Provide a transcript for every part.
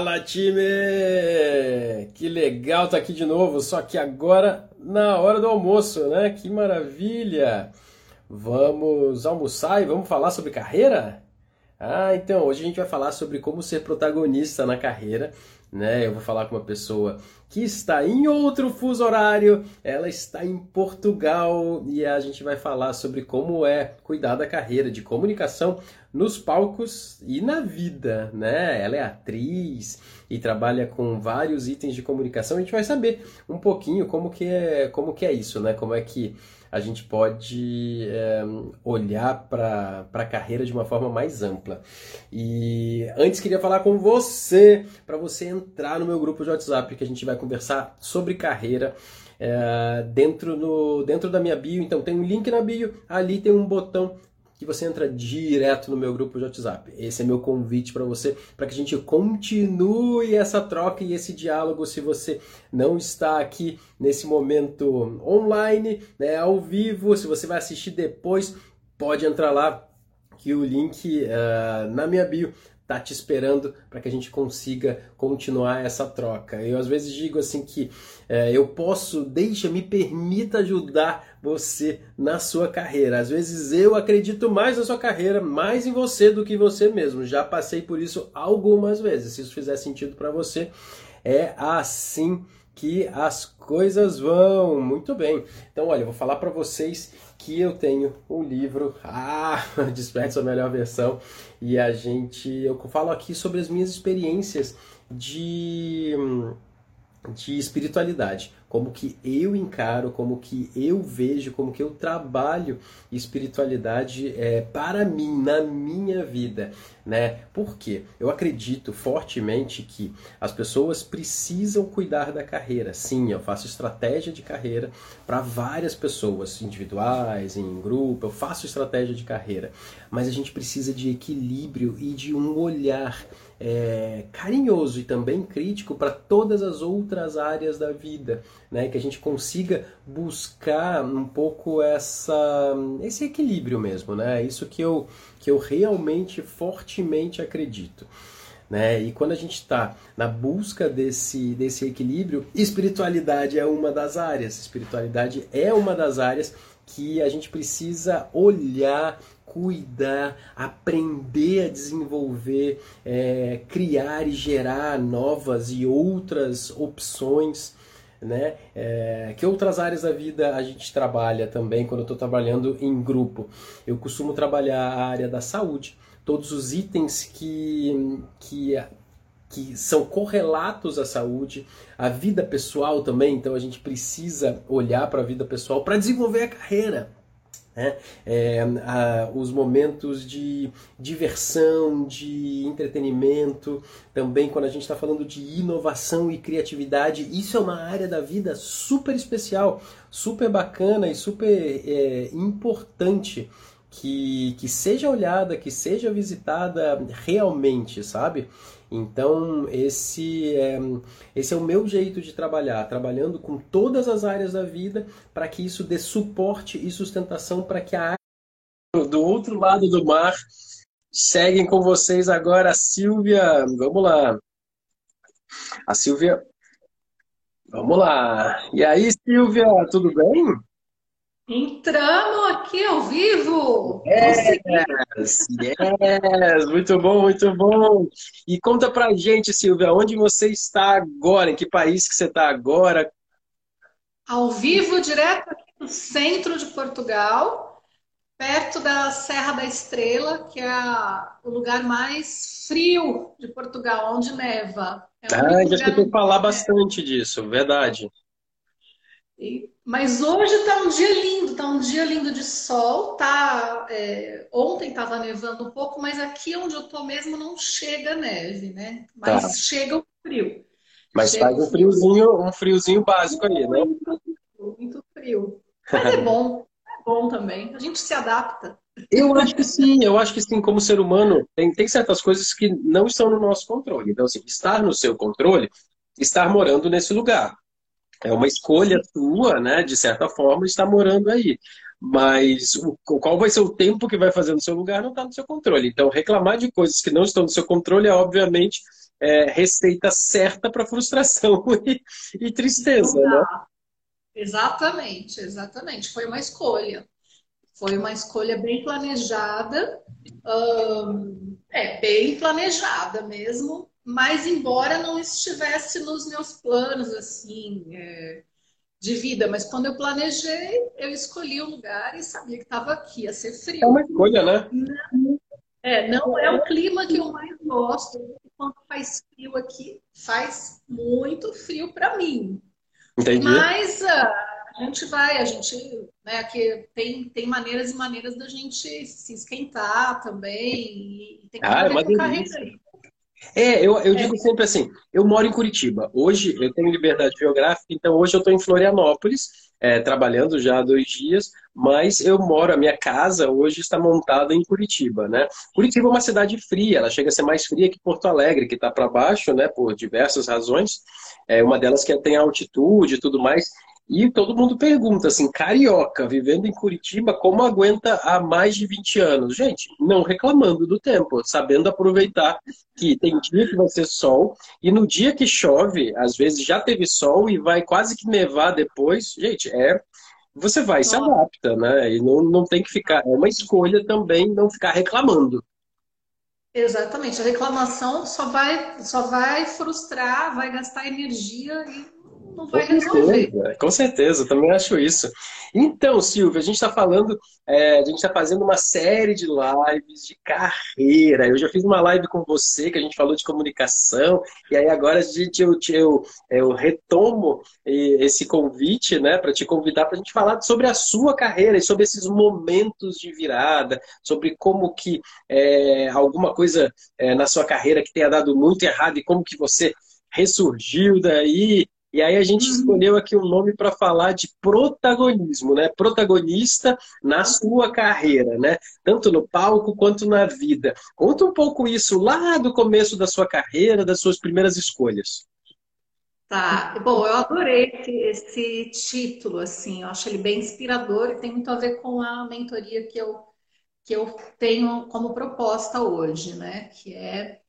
Fala time! Que legal tá aqui de novo, só que agora na hora do almoço, né? Que maravilha! Vamos almoçar e vamos falar sobre carreira? Ah, então, hoje a gente vai falar sobre como ser protagonista na carreira né? Eu vou falar com uma pessoa que está em outro fuso horário, ela está em Portugal e a gente vai falar sobre como é cuidar da carreira de comunicação nos palcos e na vida, né? Ela é atriz e trabalha com vários itens de comunicação. A gente vai saber um pouquinho como que é, como que é isso, né? Como é que a gente pode é, olhar para a carreira de uma forma mais ampla. E antes queria falar com você, para você entrar no meu grupo de WhatsApp, que a gente vai conversar sobre carreira. É, dentro, no, dentro da minha bio, então tem um link na bio, ali tem um botão que você entra direto no meu grupo de WhatsApp. Esse é meu convite para você, para que a gente continue essa troca e esse diálogo. Se você não está aqui nesse momento online, né, ao vivo, se você vai assistir depois, pode entrar lá que o link uh, na minha bio tá te esperando para que a gente consiga continuar essa troca. Eu às vezes digo assim que é, eu posso, deixa, me permita ajudar você na sua carreira. Às vezes eu acredito mais na sua carreira, mais em você do que você mesmo. Já passei por isso algumas vezes. Se isso fizer sentido para você, é assim que as coisas vão. Muito bem. Então, olha, eu vou falar para vocês que eu tenho um livro, ah, Desperte sua melhor versão, e a gente, eu falo aqui sobre as minhas experiências de de espiritualidade, como que eu encaro, como que eu vejo, como que eu trabalho espiritualidade é, para mim, na minha vida, né? Porque eu acredito fortemente que as pessoas precisam cuidar da carreira. Sim, eu faço estratégia de carreira para várias pessoas, individuais, em grupo, eu faço estratégia de carreira, mas a gente precisa de equilíbrio e de um olhar é, carinhoso e também crítico para todas as outras áreas da vida, né? Que a gente consiga buscar um pouco essa, esse equilíbrio mesmo, né? Isso que eu, que eu realmente fortemente acredito. Né? E quando a gente está na busca desse, desse equilíbrio, espiritualidade é uma das áreas. Espiritualidade é uma das áreas que a gente precisa olhar cuidar, aprender a desenvolver, é, criar e gerar novas e outras opções. Né? É, que outras áreas da vida a gente trabalha também quando eu estou trabalhando em grupo? Eu costumo trabalhar a área da saúde, todos os itens que, que, que são correlatos à saúde, a vida pessoal também, então a gente precisa olhar para a vida pessoal para desenvolver a carreira. Né? É, a, os momentos de diversão, de entretenimento, também quando a gente está falando de inovação e criatividade, isso é uma área da vida super especial, super bacana e super é, importante que, que seja olhada, que seja visitada realmente, sabe? Então, esse é, esse é o meu jeito de trabalhar, trabalhando com todas as áreas da vida para que isso dê suporte e sustentação para que a área do outro lado do mar seguem com vocês agora a Silvia. Vamos lá. A Silvia. Vamos lá. E aí, Silvia, tudo bem? Entramos aqui ao vivo! Yes, yes, muito bom, muito bom. E conta pra gente, Silvia, onde você está agora? Em que país que você está agora? Ao vivo, direto aqui no centro de Portugal, perto da Serra da Estrela, que é o lugar mais frio de Portugal, onde neva. É ah, já escutei falar bastante disso, verdade. E, mas hoje está um dia lindo, está um dia lindo de sol. Tá, é, ontem estava nevando um pouco, mas aqui onde eu estou mesmo não chega neve, né? Mas tá. chega o frio. Mas chega faz um friozinho, um friozinho básico aí, né? Muito, muito frio. Mas é bom, é bom também. A gente se adapta. Eu acho que sim, eu acho que sim, como ser humano, tem, tem certas coisas que não estão no nosso controle. Então, assim, estar no seu controle, estar morando nesse lugar. É uma escolha sua, né, de certa forma, estar morando aí. Mas o, qual vai ser o tempo que vai fazer no seu lugar não está no seu controle. Então, reclamar de coisas que não estão no seu controle é, obviamente, é, receita certa para frustração e, e tristeza, né? Exatamente, exatamente. Foi uma escolha. Foi uma escolha bem planejada, hum, é, bem planejada mesmo, mas embora não estivesse nos meus planos, assim, é, de vida, mas quando eu planejei, eu escolhi o lugar e sabia que estava aqui, ia ser frio. É uma escolha, né? Não, é, não é o clima que eu mais gosto. Quando faz frio aqui, faz muito frio para mim. Entendi. Mas uh, a gente vai, a gente, né, aqui tem, tem maneiras e maneiras da gente se esquentar também. E tem que ah, é uma delícia. É, eu, eu digo sempre assim, eu moro em Curitiba. Hoje eu tenho liberdade geográfica, então hoje eu estou em Florianópolis, é, trabalhando já há dois dias, mas eu moro, a minha casa hoje está montada em Curitiba, né? Curitiba é uma cidade fria, ela chega a ser mais fria que Porto Alegre, que está para baixo, né, por diversas razões. É uma delas que tem altitude e tudo mais. E todo mundo pergunta assim, carioca, vivendo em Curitiba, como aguenta há mais de 20 anos? Gente, não reclamando do tempo, sabendo aproveitar que tem dia que vai ser sol, e no dia que chove, às vezes já teve sol e vai quase que nevar depois. Gente, é. Você vai, se adapta, né? E não, não tem que ficar. É uma escolha também não ficar reclamando. Exatamente. A reclamação só vai, só vai frustrar, vai gastar energia e não vai com resolver. Certeza, com certeza, também acho isso. Então, Silvia, a gente está falando, é, a gente está fazendo uma série de lives de carreira. Eu já fiz uma live com você que a gente falou de comunicação, e aí agora a gente, eu, eu, eu retomo esse convite, né, para te convidar para a gente falar sobre a sua carreira e sobre esses momentos de virada, sobre como que é, alguma coisa é, na sua carreira que tenha dado muito errado e como que você ressurgiu daí e aí a gente uhum. escolheu aqui um nome para falar de protagonismo, né? Protagonista na sua carreira, né? Tanto no palco quanto na vida. Conta um pouco isso lá do começo da sua carreira, das suas primeiras escolhas. Tá, bom, eu adorei esse, esse título, assim, eu acho ele bem inspirador e tem muito a ver com a mentoria que eu, que eu tenho como proposta hoje, né? Que é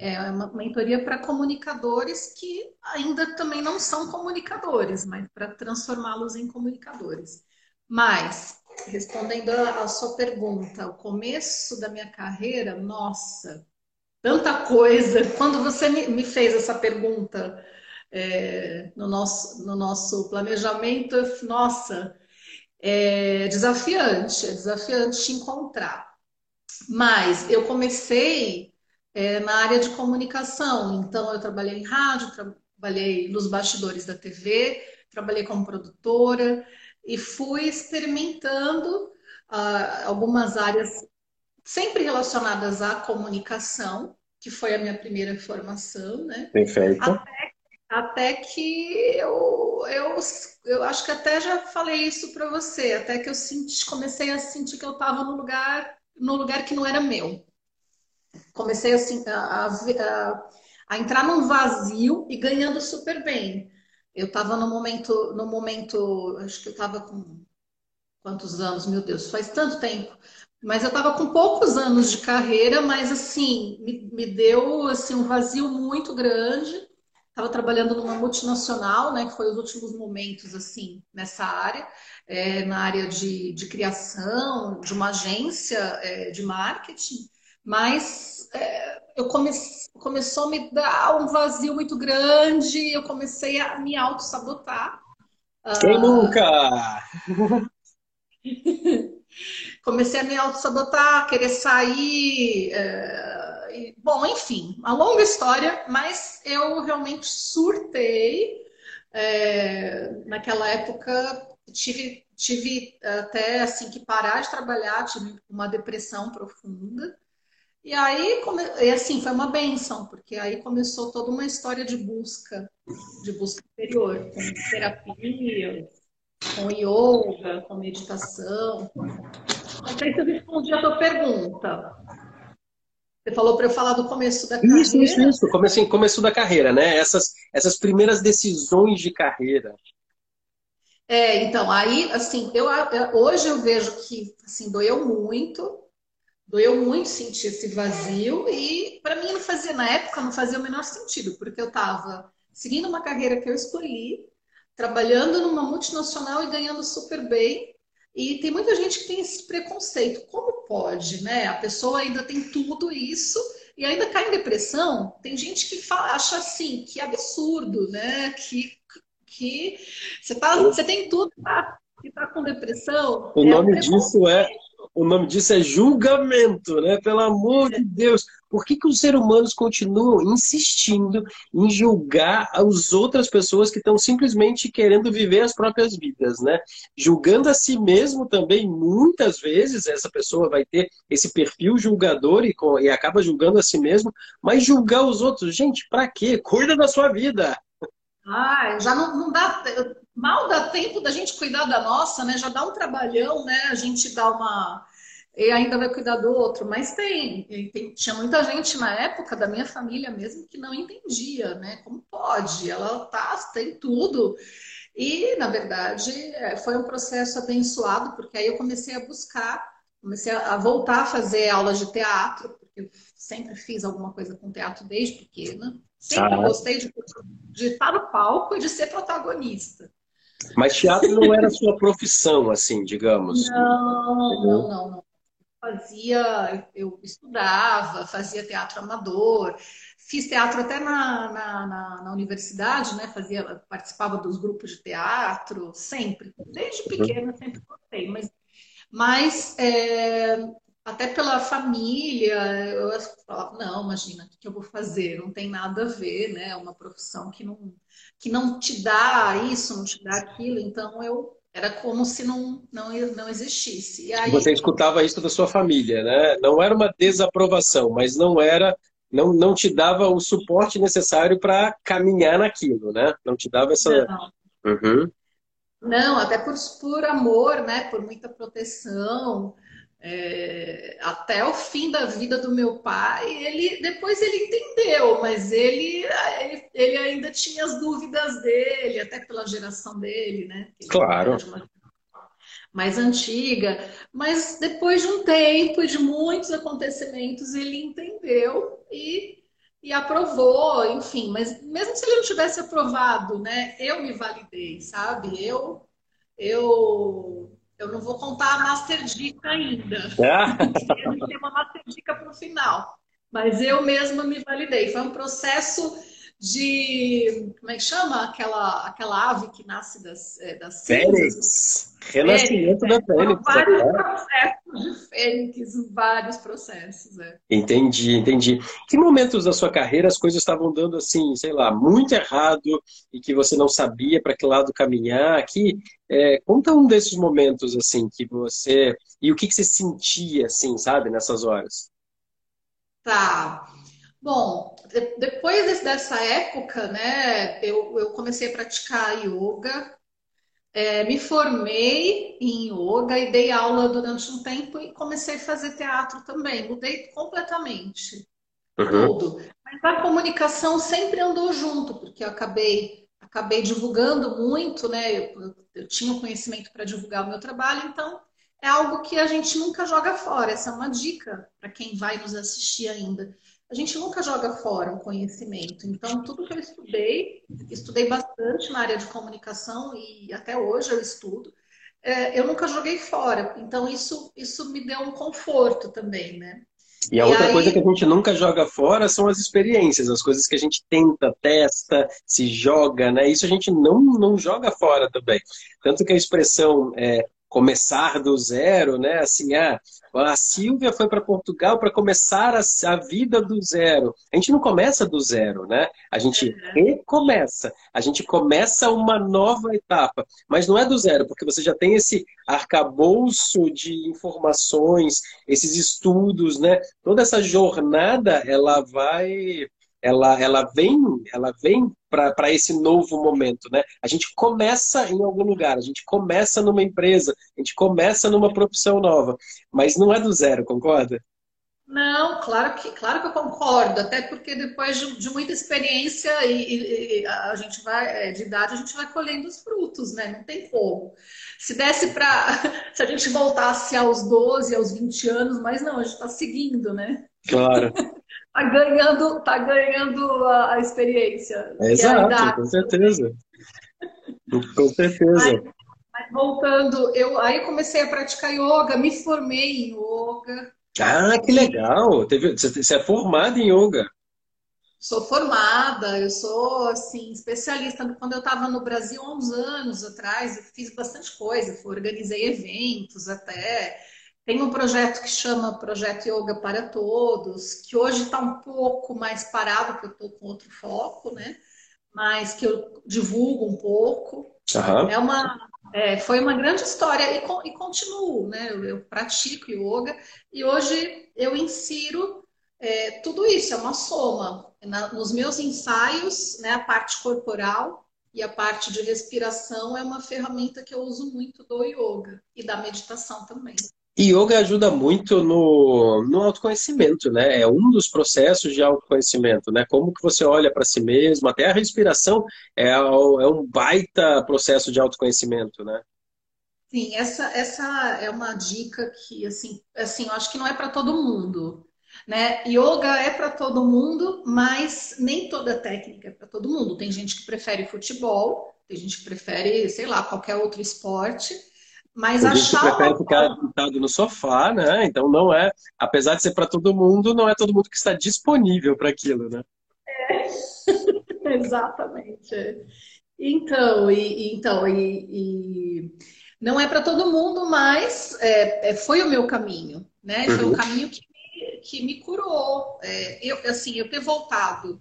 é uma mentoria para comunicadores que ainda também não são comunicadores, mas para transformá-los em comunicadores. Mas, respondendo à sua pergunta, o começo da minha carreira, nossa, tanta coisa. Quando você me fez essa pergunta é, no, nosso, no nosso planejamento, nossa, é desafiante, é desafiante te encontrar. Mas eu comecei é, na área de comunicação. Então, eu trabalhei em rádio, trabalhei nos bastidores da TV, trabalhei como produtora e fui experimentando uh, algumas áreas sempre relacionadas à comunicação, que foi a minha primeira formação, né? Perfeito. Até, até que eu, eu, eu acho que até já falei isso para você, até que eu senti, comecei a sentir que eu estava no lugar, no lugar que não era meu comecei assim, a, a, a, entrar num vazio e ganhando super bem. Eu estava no momento, no momento, acho que eu estava com quantos anos, meu Deus, faz tanto tempo. Mas eu estava com poucos anos de carreira, mas assim, me, me deu assim, um vazio muito grande. Estava trabalhando numa multinacional, né, que foi os últimos momentos assim nessa área, é, na área de, de criação, de uma agência é, de marketing mas é, eu comece, começou a me dar um vazio muito grande, eu comecei a me auto-sabotar. Quem uh... nunca? comecei a me auto-sabotar, querer sair. É... E, bom, enfim, uma longa história, mas eu realmente surtei. É... naquela época tive, tive até assim que parar de trabalhar, tive uma depressão profunda. E aí, come... e assim, foi uma benção, porque aí começou toda uma história de busca, de busca interior, com terapia, com yoga, com meditação. Não sei se eu respondi a tua pergunta. Você falou para eu falar do começo da carreira. Isso, isso, isso. Começo, começo da carreira, né? Essas, essas primeiras decisões de carreira. É, então, aí, assim, eu, hoje eu vejo que, assim, doeu muito, doeu muito sentir esse vazio e para mim não fazia na época não fazia o menor sentido porque eu estava seguindo uma carreira que eu escolhi trabalhando numa multinacional e ganhando super bem. E tem muita gente que tem esse preconceito. Como pode né? A pessoa ainda tem tudo isso e ainda cai em depressão? Tem gente que fala, acha assim que absurdo né? Que que você tá você tem tudo tá, e tá com depressão. O é nome disso é o nome disso é julgamento, né? Pelo amor de Deus. Por que, que os seres humanos continuam insistindo em julgar as outras pessoas que estão simplesmente querendo viver as próprias vidas, né? Julgando a si mesmo também, muitas vezes, essa pessoa vai ter esse perfil julgador e, e acaba julgando a si mesmo, mas julgar os outros, gente, para quê? Cuida da sua vida. Ah, já não, não dá mal dá tempo da gente cuidar da nossa, né? Já dá um trabalhão, né? A gente dá uma. E ainda vai cuidar do outro, mas tem, tem, tinha muita gente na época da minha família mesmo que não entendia, né? Como pode? Ela tá, tem tudo. E, na verdade, é, foi um processo abençoado, porque aí eu comecei a buscar, comecei a voltar a fazer aulas de teatro, porque eu sempre fiz alguma coisa com teatro desde pequena. Sempre ah. gostei de, de estar no palco e de ser protagonista. Mas teatro não era sua profissão, assim, digamos. Não, não, não, não. Fazia, eu estudava, fazia teatro amador, fiz teatro até na, na, na, na universidade, né? Fazia, participava dos grupos de teatro, sempre, desde pequena sempre gostei, mas, mas é, até pela família, eu falava, não, imagina, o que eu vou fazer? Não tem nada a ver, né? É uma profissão que não, que não te dá isso, não te dá aquilo, então eu era como se não, não, não existisse. E aí... Você escutava isso da sua família, né? Não era uma desaprovação, mas não era, não, não te dava o suporte necessário para caminhar naquilo, né? Não te dava essa. Não. Uhum. Não, até por, por amor, né? Por muita proteção é, até o fim da vida do meu pai, ele depois ele entendeu, mas ele, ele, ele ainda tinha as dúvidas dele, até pela geração dele, né? Claro. Mais antiga, mas depois de um tempo, de muitos acontecimentos, ele entendeu e, e aprovou, enfim. Mas mesmo se ele não tivesse aprovado, né? Eu me validei, sabe? Eu, eu eu não vou contar a Master Dica ainda. Gente tem uma Master Dica para o final. Mas eu mesma me validei. Foi um processo de. Como é que chama? Aquela, aquela ave que nasce das, é, das cinzas. Renascimento da Fênix. Vários é. processos de Fênix, vários processos. É. Entendi, entendi. Que momentos da sua carreira as coisas estavam dando assim, sei lá, muito errado e que você não sabia para que lado caminhar? Que, é, conta um desses momentos assim que você. E o que, que você sentia, assim, sabe, nessas horas? Tá. Bom, depois dessa época, né, eu, eu comecei a praticar yoga, é, me formei em yoga e dei aula durante um tempo e comecei a fazer teatro também. Mudei completamente uhum. tudo. Mas a comunicação sempre andou junto, porque eu acabei, acabei divulgando muito, né? Eu, eu tinha conhecimento para divulgar o meu trabalho, então é algo que a gente nunca joga fora. Essa é uma dica para quem vai nos assistir ainda a gente nunca joga fora o conhecimento. Então, tudo que eu estudei, estudei bastante na área de comunicação e até hoje eu estudo, é, eu nunca joguei fora. Então, isso, isso me deu um conforto também, né? E a e outra aí... coisa que a gente nunca joga fora são as experiências, as coisas que a gente tenta, testa, se joga, né? Isso a gente não, não joga fora também. Tanto que a expressão é, começar do zero, né? Assim, ah, a Silvia foi para Portugal para começar a, a, vida do zero. A gente não começa do zero, né? A gente recomeça. A gente começa uma nova etapa. Mas não é do zero, porque você já tem esse arcabouço de informações, esses estudos, né? Toda essa jornada, ela vai ela, ela vem, ela vem para esse novo momento, né? A gente começa em algum lugar, a gente começa numa empresa, a gente começa numa profissão nova, mas não é do zero, concorda? Não, claro que, claro que eu concordo, até porque depois de, de muita experiência e, e, a gente vai, é, de idade, a gente vai colhendo os frutos, né? Não tem como. Se desse para. Se a gente voltasse aos 12, aos 20 anos, mas não, a gente está seguindo, né? Claro. tá ganhando, tá ganhando a, a experiência. Exato, a com certeza. com certeza. Mas, mas voltando, eu aí comecei a praticar yoga, me formei em yoga. Ah, que legal! Você é formada em yoga. Sou formada, eu sou assim especialista. Quando eu estava no Brasil há uns anos atrás, eu fiz bastante coisa, organizei eventos até. Tem um projeto que chama Projeto Yoga para Todos, que hoje está um pouco mais parado, porque eu estou com outro foco, né? Mas que eu divulgo um pouco. Uhum. É uma, é, foi uma grande história e, e continuo, né? Eu, eu, pratico yoga e hoje eu insiro é, tudo isso, é uma soma. Na, nos meus ensaios, né, a parte corporal e a parte de respiração é uma ferramenta que eu uso muito do yoga e da meditação também. Yoga ajuda muito no, no autoconhecimento, né? É um dos processos de autoconhecimento, né? Como que você olha para si mesmo, até a respiração é, é um baita processo de autoconhecimento, né? Sim, essa, essa é uma dica que, assim, assim eu acho que não é para todo mundo, né? Yoga é para todo mundo, mas nem toda técnica é para todo mundo. Tem gente que prefere futebol, tem gente que prefere, sei lá, qualquer outro esporte. Mas a gente prefere ficar sentado no sofá, né? Então não é, apesar de ser para todo mundo, não é todo mundo que está disponível para aquilo, né? É. Exatamente. Então, e, então e, e, não é para todo mundo, mas é, é, foi o meu caminho, né? Foi uhum. o caminho que me, que me curou. É, eu, assim, eu ter voltado,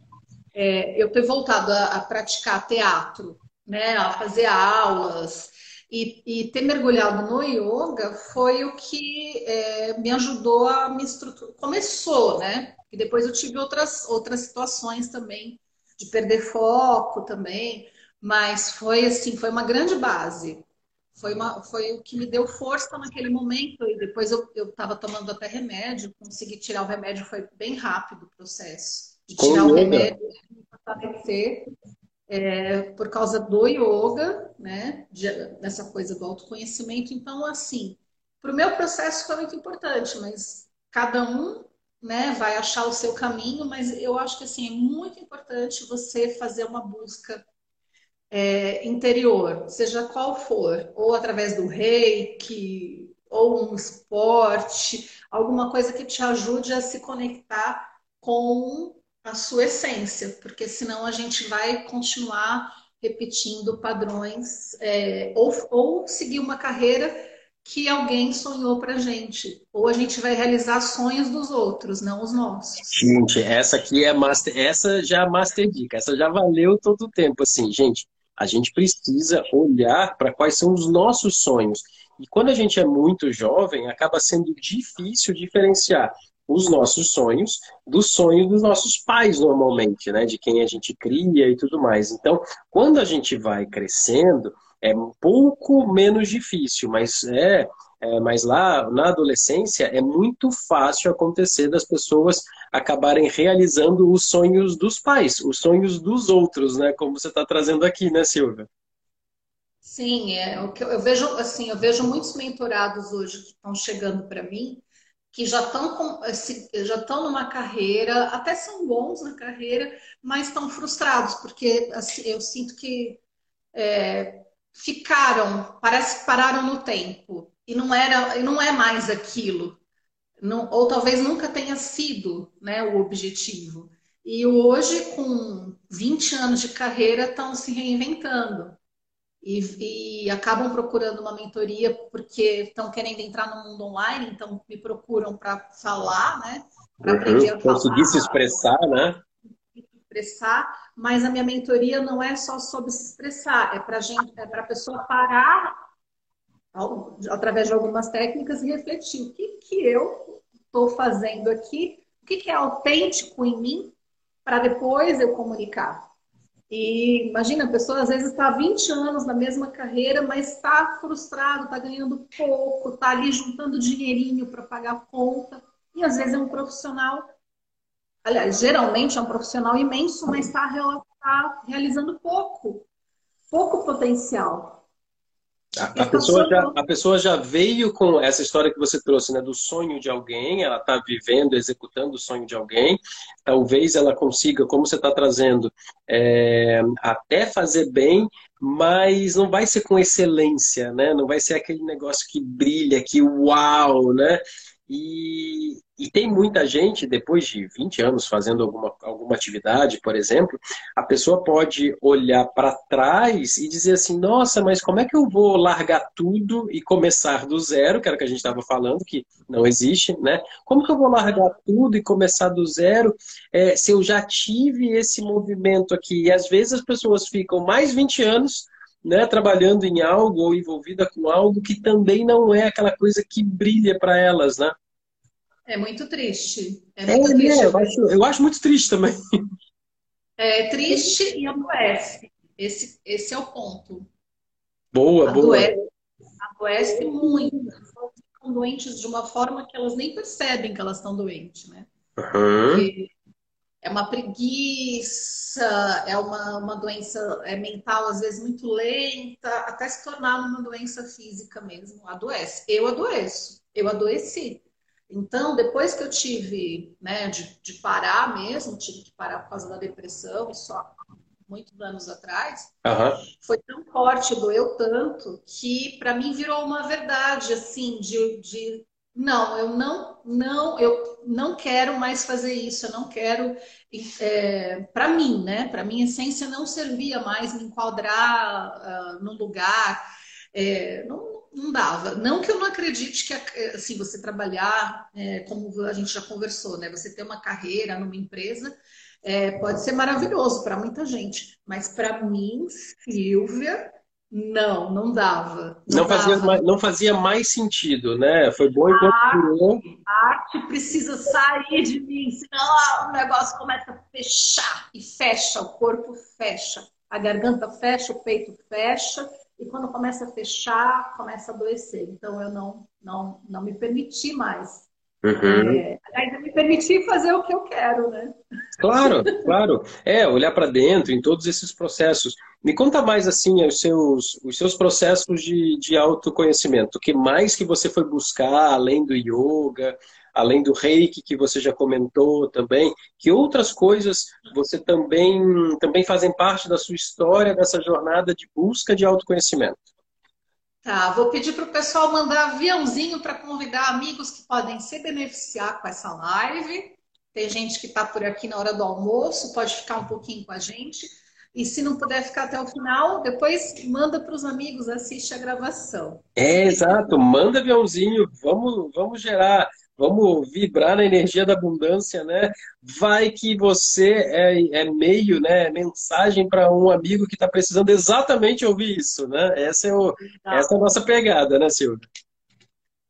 é, eu ter voltado a, a praticar teatro, né? A fazer aulas. E, e, ter mergulhado no yoga foi o que é, me ajudou a me estruturar. Começou, né? E depois eu tive outras, outras situações também, de perder foco também. Mas foi assim, foi uma grande base. Foi, uma, foi o que me deu força naquele momento. E depois eu estava tomando até remédio, consegui tirar o remédio, foi bem rápido o processo. De tirar o remédio, fortalecer é, por causa do yoga, né? De, dessa coisa do autoconhecimento. Então, assim, para o meu processo foi muito importante, mas cada um né, vai achar o seu caminho, mas eu acho que assim, é muito importante você fazer uma busca é, interior, seja qual for, ou através do reiki, ou um esporte, alguma coisa que te ajude a se conectar com a sua essência, porque senão a gente vai continuar repetindo padrões é, ou, ou seguir uma carreira que alguém sonhou pra gente. Ou a gente vai realizar sonhos dos outros, não os nossos. Gente, essa aqui é master, essa já é master dica, essa já valeu todo o tempo assim, gente. A gente precisa olhar para quais são os nossos sonhos. E quando a gente é muito jovem, acaba sendo difícil diferenciar os nossos sonhos dos sonhos dos nossos pais, normalmente, né? De quem a gente cria e tudo mais. Então, quando a gente vai crescendo, é um pouco menos difícil, mas é, é mas lá na adolescência é muito fácil acontecer das pessoas acabarem realizando os sonhos dos pais, os sonhos dos outros, né? Como você está trazendo aqui, né, Silvia? Sim, é o que eu, eu vejo assim, eu vejo muitos mentorados hoje que estão chegando para mim que já estão já estão numa carreira, até são bons na carreira, mas estão frustrados porque assim, eu sinto que é, ficaram, parece que pararam no tempo e não era, e não é mais aquilo, não, ou talvez nunca tenha sido, né, o objetivo. E hoje, com 20 anos de carreira, estão se reinventando e, e, acabam procurando uma mentoria porque estão querendo entrar no mundo online, então me procuram para falar, né? Para uhum, aprender a falar. Conseguir se expressar, né? Expressar, mas a minha mentoria não é só sobre se expressar, é para gente, é para a pessoa parar através de algumas técnicas e refletir o que, que eu estou fazendo aqui, o que, que é autêntico em mim, para depois eu comunicar. E imagina, a pessoa às vezes está há 20 anos na mesma carreira, mas está frustrado, está ganhando pouco, está ali juntando dinheirinho para pagar a conta. E às vezes é um profissional, aliás, geralmente é um profissional imenso, mas está tá realizando pouco, pouco potencial. A, a, pessoa já, a pessoa já veio com essa história que você trouxe, né, do sonho de alguém, ela está vivendo, executando o sonho de alguém. Talvez ela consiga, como você está trazendo, é, até fazer bem, mas não vai ser com excelência, né? Não vai ser aquele negócio que brilha, que uau, né? E, e, tem muita gente, depois de 20 anos fazendo alguma, alguma atividade, por exemplo, a pessoa pode olhar para trás e dizer assim: nossa, mas como é que eu vou largar tudo e começar do zero? Que era o que a gente estava falando, que não existe, né? Como que eu vou largar tudo e começar do zero é, se eu já tive esse movimento aqui? E às vezes as pessoas ficam mais 20 anos né, trabalhando em algo ou envolvida com algo que também não é aquela coisa que brilha para elas, né? É muito triste. É, muito é, triste. É, eu, acho, eu acho muito triste também. É triste e adoece. Esse, esse é o ponto. Boa, adoece, boa. Adoece muito. As pessoas ficam doentes de uma forma que elas nem percebem que elas estão doentes, né? Uhum. É uma preguiça, é uma, uma doença é mental, às vezes, muito lenta, até se tornar uma doença física mesmo. Adoece. Eu adoeço, eu adoeci. Então, depois que eu tive, né, de, de parar mesmo, tive que parar por causa da depressão, só muitos anos atrás, uhum. foi tão forte, doeu tanto, que para mim virou uma verdade, assim, de, de não, eu não, não, eu não quero mais fazer isso, eu não quero, é, para mim, né? Para minha essência não servia mais me enquadrar uh, num lugar, é, não, não dava. Não que eu não acredite que assim você trabalhar, é, como a gente já conversou, né? Você ter uma carreira numa empresa é, pode ser maravilhoso para muita gente, mas para mim, Silvia, não, não dava. Não, não fazia, dava. Mais, não fazia mais sentido, né? Foi bom enquanto a arte, a arte precisa sair de mim, senão o negócio começa a fechar e fecha, o corpo fecha, a garganta fecha, o peito fecha, quando começa a fechar, começa a adoecer. Então eu não, não, não me permiti mais Uhum. É, ainda me permitir fazer o que eu quero, né? Claro, claro. É, olhar para dentro em todos esses processos. Me conta mais, assim, os seus, os seus processos de, de autoconhecimento. O que mais que você foi buscar, além do yoga, além do reiki, que você já comentou também? Que outras coisas você também, também fazem parte da sua história, dessa jornada de busca de autoconhecimento? Tá, vou pedir para o pessoal mandar aviãozinho para convidar amigos que podem se beneficiar com essa live. Tem gente que está por aqui na hora do almoço, pode ficar um pouquinho com a gente. E se não puder ficar até o final, depois manda para os amigos, assiste a gravação. É, exato. Manda aviãozinho, vamos, vamos gerar vamos vibrar na energia da abundância, né? Vai que você é, é meio, né? Mensagem para um amigo que está precisando exatamente ouvir isso, né? Essa é, o, essa é a nossa pegada, né, Silvia?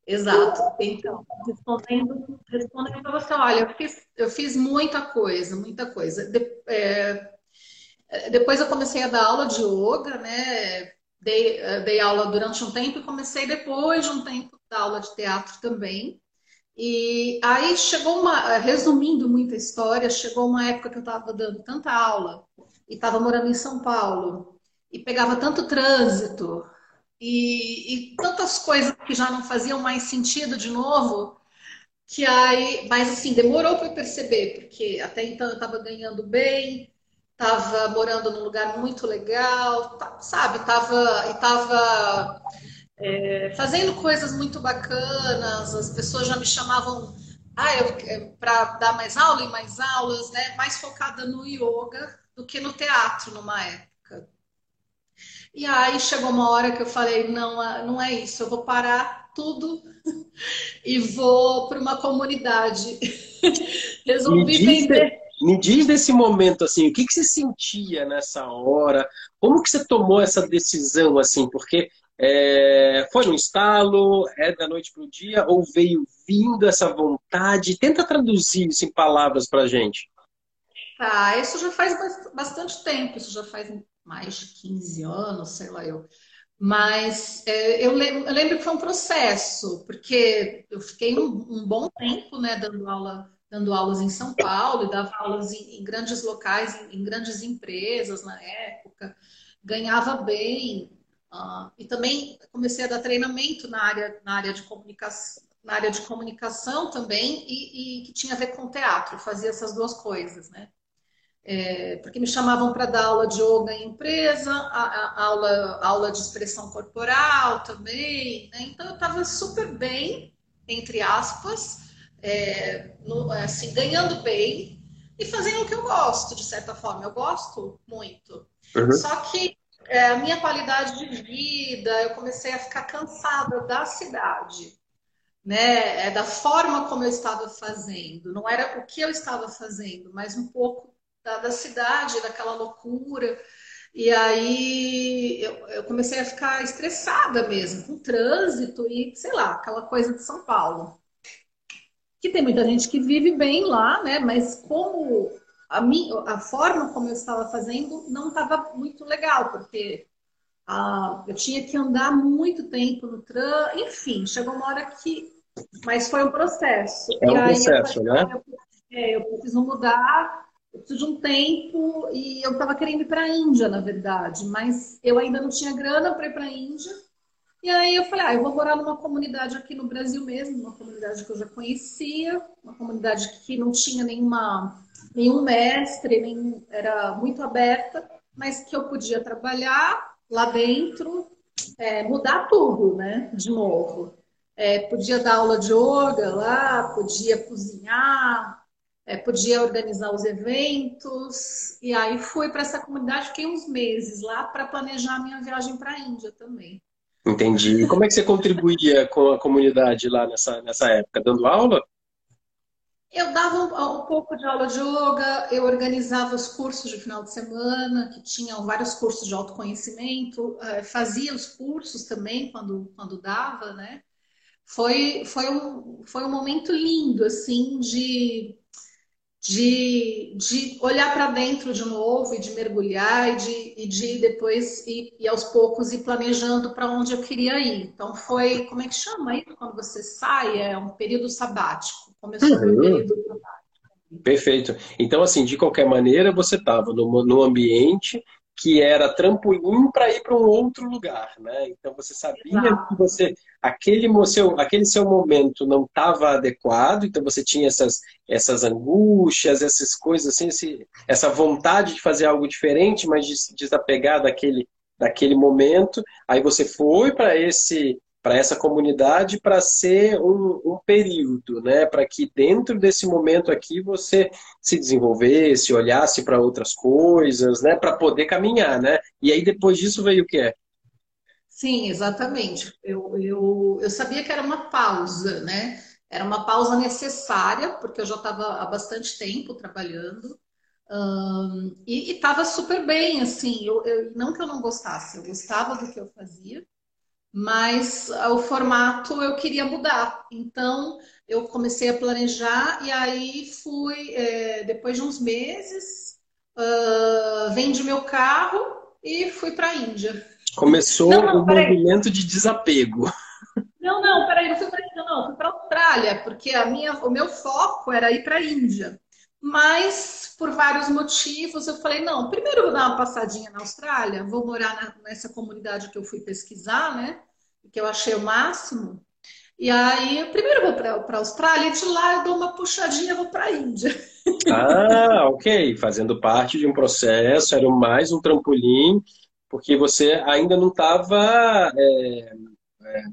Exato. Então, respondendo, respondendo para você, olha, eu fiz, eu fiz muita coisa, muita coisa. De, é, depois eu comecei a dar aula de yoga, né? Dei, dei aula durante um tempo e comecei depois de um tempo dar aula de teatro também. E aí chegou uma, resumindo muita história, chegou uma época que eu estava dando tanta aula e estava morando em São Paulo e pegava tanto trânsito e, e tantas coisas que já não faziam mais sentido de novo, que aí, mas assim, demorou para perceber, porque até então eu estava ganhando bem, estava morando num lugar muito legal, tá, sabe, tava, e estava é, fazendo coisas muito bacanas, as pessoas já me chamavam ah, é, para dar mais aula e mais aulas, né? mais focada no yoga do que no teatro numa época. E aí chegou uma hora que eu falei, não, não é isso, eu vou parar tudo e vou para uma comunidade. Resolvi me diz, vender. Me diz desse momento assim, o que, que você sentia nessa hora? Como que você tomou essa decisão assim? Porque é, foi um estalo, é da noite para o dia, ou veio vindo essa vontade? Tenta traduzir isso em palavras para gente. Tá, isso já faz bastante tempo, isso já faz mais de 15 anos, sei lá eu. Mas é, eu, lembro, eu, lembro, que foi um processo, porque eu fiquei um, um, bom tempo né, dando, aula, dando aulas em São Paulo, e dava aulas em, em grandes locais, em, em, grandes empresas na época, ganhava bem. Uh, e também comecei a dar treinamento na área, na área de comunicação, na área de comunicação também, e, e que tinha a ver com teatro, fazia essas duas coisas, né? É, porque me chamavam para dar aula de yoga em empresa, a, a, aula, aula de expressão corporal também, né? Então eu estava super bem, entre aspas, é, no, assim, ganhando bem e fazendo o que eu gosto, de certa forma. Eu gosto muito. Uhum. Só que é, a minha qualidade de vida, eu comecei a ficar cansada da cidade. Né, é da forma como eu estava fazendo, não era o que eu estava fazendo, mas um pouco da, da cidade, daquela loucura. E aí eu, eu, comecei a ficar estressada mesmo, com trânsito e, sei lá, aquela coisa de São Paulo. Que tem muita gente que vive bem lá, né? Mas como a, minha, a forma como eu estava fazendo não estava muito legal, porque ah, eu tinha que andar muito tempo no trânsito, enfim, chegou uma hora que. Mas foi um processo. É um processo, né? Eu, é, eu preciso mudar eu preciso de um tempo e eu estava querendo ir para a Índia, na verdade, mas eu ainda não tinha grana para ir para a Índia. E aí eu falei, ah, eu vou morar numa comunidade aqui no Brasil mesmo, uma comunidade que eu já conhecia, uma comunidade que não tinha nenhuma, nenhum mestre, nem, era muito aberta, mas que eu podia trabalhar lá dentro, é, mudar tudo, né, de novo. É, podia dar aula de yoga lá, podia cozinhar, é, podia organizar os eventos. E aí fui para essa comunidade, fiquei uns meses lá para planejar a minha viagem para a Índia também. Entendi. E como é que você contribuía com a comunidade lá nessa, nessa época? Dando aula? Eu dava um, um, pouco de aula de yoga, eu organizava os cursos de final de semana, que tinham vários cursos de autoconhecimento, eh, fazia os cursos também quando, quando dava, né? Foi, foi, um, foi um momento lindo, assim, de de, de olhar para dentro de novo e de mergulhar e de, e de depois ir, ir aos poucos ir planejando para onde eu queria ir. Então foi, como é que chama isso quando você sai? É um período sabático. Começou uhum. um período sabático. Perfeito. Então, assim, de qualquer maneira, você estava no, no ambiente que era trampolim para ir para um outro lugar, né? Então você sabia Exato. que você aquele seu aquele seu momento não estava adequado, então você tinha essas essas angústias, essas coisas assim, esse, essa vontade de fazer algo diferente, mas desapegar daquele daquele momento. Aí você foi para esse para essa comunidade para ser um, um, período, né? Para que dentro desse momento aqui você se desenvolvesse, olhasse para outras coisas, né? Para poder caminhar, né? E aí depois disso veio o que é? Sim, exatamente. Eu, eu, eu sabia que era uma pausa, né? Era uma pausa necessária, porque eu já estava há bastante tempo trabalhando. E estava super bem, assim. Eu, eu, não que eu não gostasse, eu gostava do que eu fazia mas o formato eu queria mudar. Então eu comecei a planejar e aí fui, é, depois de uns meses, uh, vendi meu carro e fui para a Índia. Começou não, não, o movimento de desapego. Não, não, peraí, não fui para a Índia, não, fui para a Austrália, porque a minha, o meu foco era ir para a Índia. Mas, por vários motivos, eu falei: não, primeiro vou dar uma passadinha na Austrália, vou morar na, nessa comunidade que eu fui pesquisar, né? Que eu achei o máximo. E aí, primeiro eu vou para a Austrália e de lá eu dou uma puxadinha vou para a Índia. Ah, ok. Fazendo parte de um processo, era mais um trampolim, porque você ainda não estava é, é,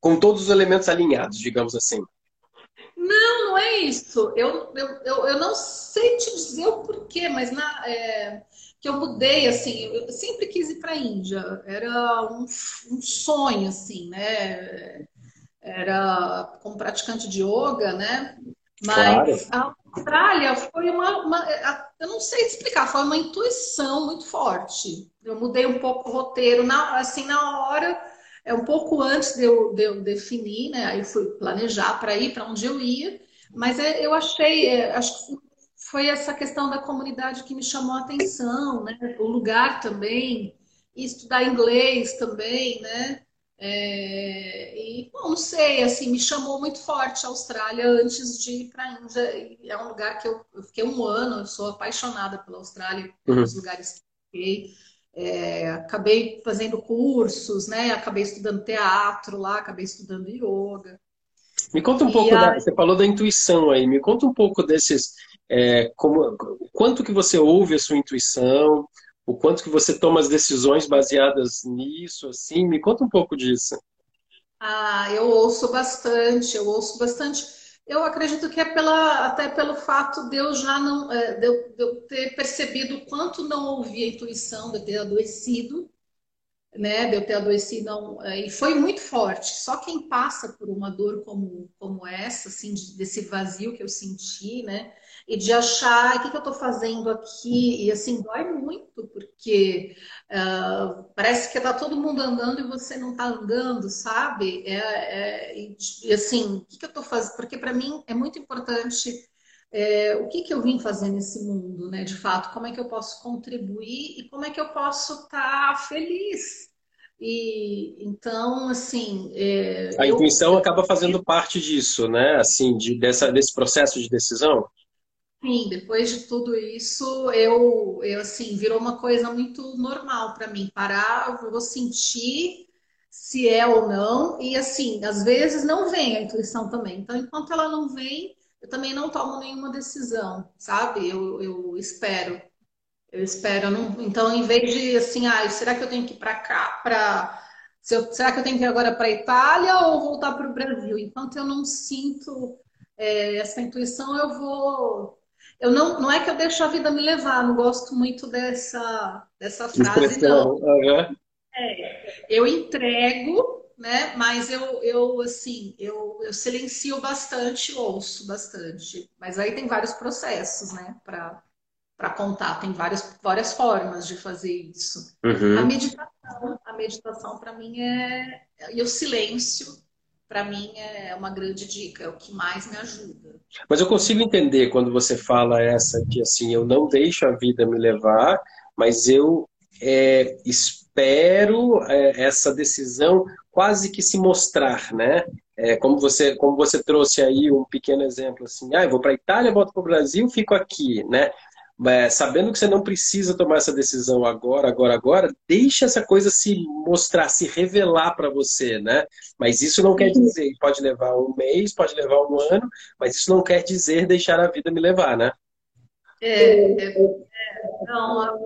com todos os elementos alinhados, digamos assim. Não, não é isso. Eu, eu, eu, eu não sei te dizer o porquê, mas na, é, que eu mudei, assim, eu sempre quis ir para a Índia. Era um, um sonho, assim, né? Era como praticante de yoga, né? Mas claro. a Austrália foi uma, uma, Eu não sei explicar, foi uma intuição muito forte. Eu mudei um pouco o roteiro, na, assim, na hora é um pouco antes de eu, de eu definir, né? Aí fui planejar para ir para onde eu ia, mas é, eu achei, é, acho que foi essa questão da comunidade que me chamou a atenção, né? O lugar também. e estudar inglês também, né? É, e, bom, não sei, assim, me chamou muito forte a Austrália antes de ir para a Índia. É um lugar que eu, eu, fiquei um ano, eu sou apaixonada pela Austrália, pelos uhum. lugares que fiquei. É, acabei fazendo cursos, né? Acabei estudando teatro lá, acabei estudando yoga. Me conta um e pouco, a... da, você falou da intuição aí, me conta um pouco desses, é, como, quanto que você ouve a sua intuição, o quanto que você toma as decisões baseadas nisso, assim, me conta um pouco disso. Ah, eu ouço bastante, eu ouço bastante. Eu acredito que é pela, até pelo fato de eu já não, é, de eu, de eu ter percebido o quanto não ouvi a intuição, de eu ter adoecido, né, de eu ter adoecido, não, é, e foi muito forte. Só quem passa por uma dor como, como essa, assim, desse vazio que eu senti, né, e de achar o que, que eu estou fazendo aqui, e assim, dói muito, porque uh, parece que está todo mundo andando e você não está andando, sabe? É, é, e, e, assim, o que, que eu estou fazendo? Porque para mim é muito importante é, o que, que eu vim fazer nesse mundo, né? De fato, como é que eu posso contribuir e como é que eu posso estar tá feliz. E então, assim. É, a eu... intuição acaba fazendo parte disso, né? Assim, de, dessa, desse processo de decisão. Sim, depois de tudo isso, eu, eu assim, virou uma coisa muito normal para mim. Parar, eu vou sentir se é ou não. E assim, às vezes não vem a intuição também. Então, enquanto ela não vem, eu também não tomo nenhuma decisão, sabe? Eu, eu espero. Eu espero. Eu não... Então, em vez de assim, ah, será que eu tenho que ir para cá? Pra... será que eu tenho que ir agora para a Itália ou voltar para o Brasil? Enquanto eu não sinto é, essa intuição, eu vou eu não, não é que eu deixo a vida me levar, não gosto muito dessa, dessa frase, não. Uhum. É, eu entrego, né? Mas eu, eu assim, eu, eu silencio bastante, ouço bastante. Mas aí tem vários processos, né? Para para contar, tem várias, várias formas de fazer isso. Uhum. A meditação, a meditação para mim é e o silêncio para mim é uma grande dica, é o que mais me ajuda. Mas eu consigo entender quando você fala essa que assim, eu não deixo a vida me levar, mas eu é, espero é, essa decisão quase que se mostrar, né? É, como você como você trouxe aí um pequeno exemplo assim, ah, eu vou para a Itália, volto para o Brasil, fico aqui, né? É, sabendo que você não precisa tomar essa decisão agora, agora, agora, deixa essa coisa se mostrar, se revelar para você, né? Mas isso não quer dizer, pode levar um mês, pode levar um ano, mas isso não quer dizer deixar a vida me levar, né? É, é, é não, a,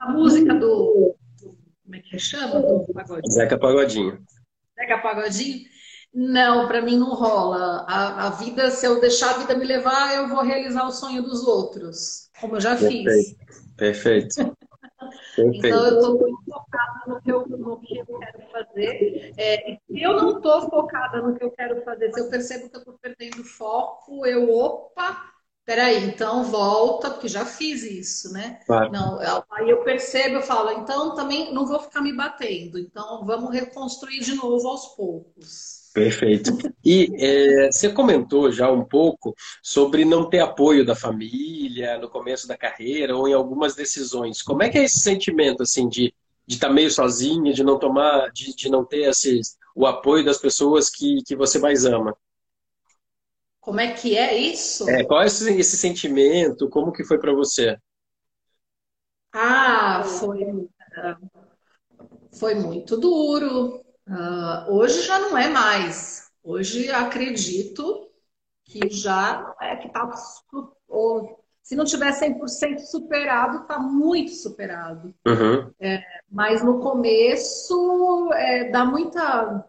a, música do, do, como é que chama? Do Pagodinho. Zeca Pagodinho. Zeca Pagodinho. Não, para mim não rola. A, a vida, se eu deixar a vida me levar, eu vou realizar o sonho dos outros como eu já Perfeito. fiz. Perfeito. Perfeito. Então, eu estou muito focada no que, eu, no que eu quero fazer. É, e se eu não estou focada no que eu quero fazer, se eu percebo que eu estou perdendo foco, eu, opa, peraí, então volta, porque já fiz isso, né? Claro. Não, aí eu percebo, eu falo, então também não vou ficar me batendo, então vamos reconstruir de novo aos poucos. Perfeito. E é, você comentou já um pouco sobre não ter apoio da família no começo da carreira ou em algumas decisões. Como é que é esse sentimento assim de de estar tá meio sozinha, de não tomar, de, de não ter esse, o apoio das pessoas que, que você mais ama? Como é que é isso? É, qual é esse, esse sentimento? Como que foi para você? Ah, foi, foi muito duro. Uh, hoje já não é mais. Hoje acredito que já é que está. Se não tiver 100% superado, está muito superado. Uhum. É, mas no começo é, dá muita.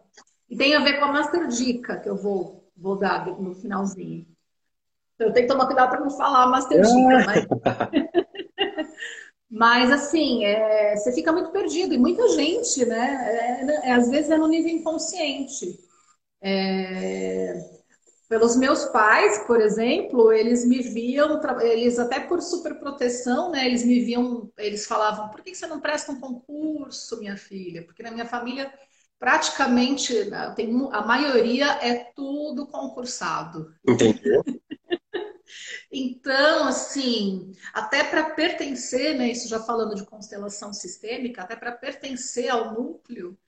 E tem a ver com a Master Dica que eu vou, vou dar no finalzinho. Eu tenho que tomar cuidado para não falar Master Dica, mas. Mas, assim, é, você fica muito perdido. E muita gente, né? É, é, às vezes é no nível inconsciente. É, pelos meus pais, por exemplo, eles me viam, eles até por superproteção, né? Eles me viam, eles falavam, por que você não presta um concurso, minha filha? Porque na minha família, praticamente, né, tem, a maioria é tudo concursado. Entendi. Então, assim, até para pertencer, né, isso já falando de constelação sistêmica, até para pertencer ao núcleo,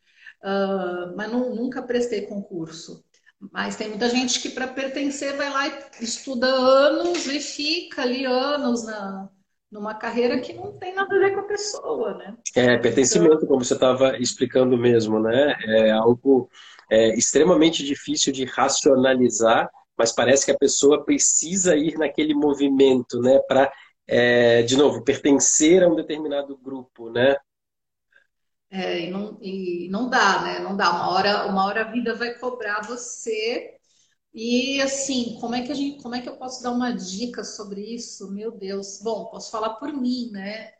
uh, mas não, nunca prestei concurso. Mas tem muita gente que, para pertencer, vai lá e estuda anos e fica ali anos na, numa carreira que não tem nada a ver com a pessoa, né? É, pertencimento, então... como você estava explicando mesmo, né? É algo é, extremamente difícil de racionalizar, mas parece que a pessoa precisa ir naquele movimento, né? Para, é, de novo, pertencer a um determinado grupo, né? É, e, não, e não dá, né? Não dá. Uma hora, uma hora a vida vai cobrar você. E assim, como é que a gente, como é que eu posso dar uma dica sobre isso? Meu Deus. Bom, posso falar por mim, né?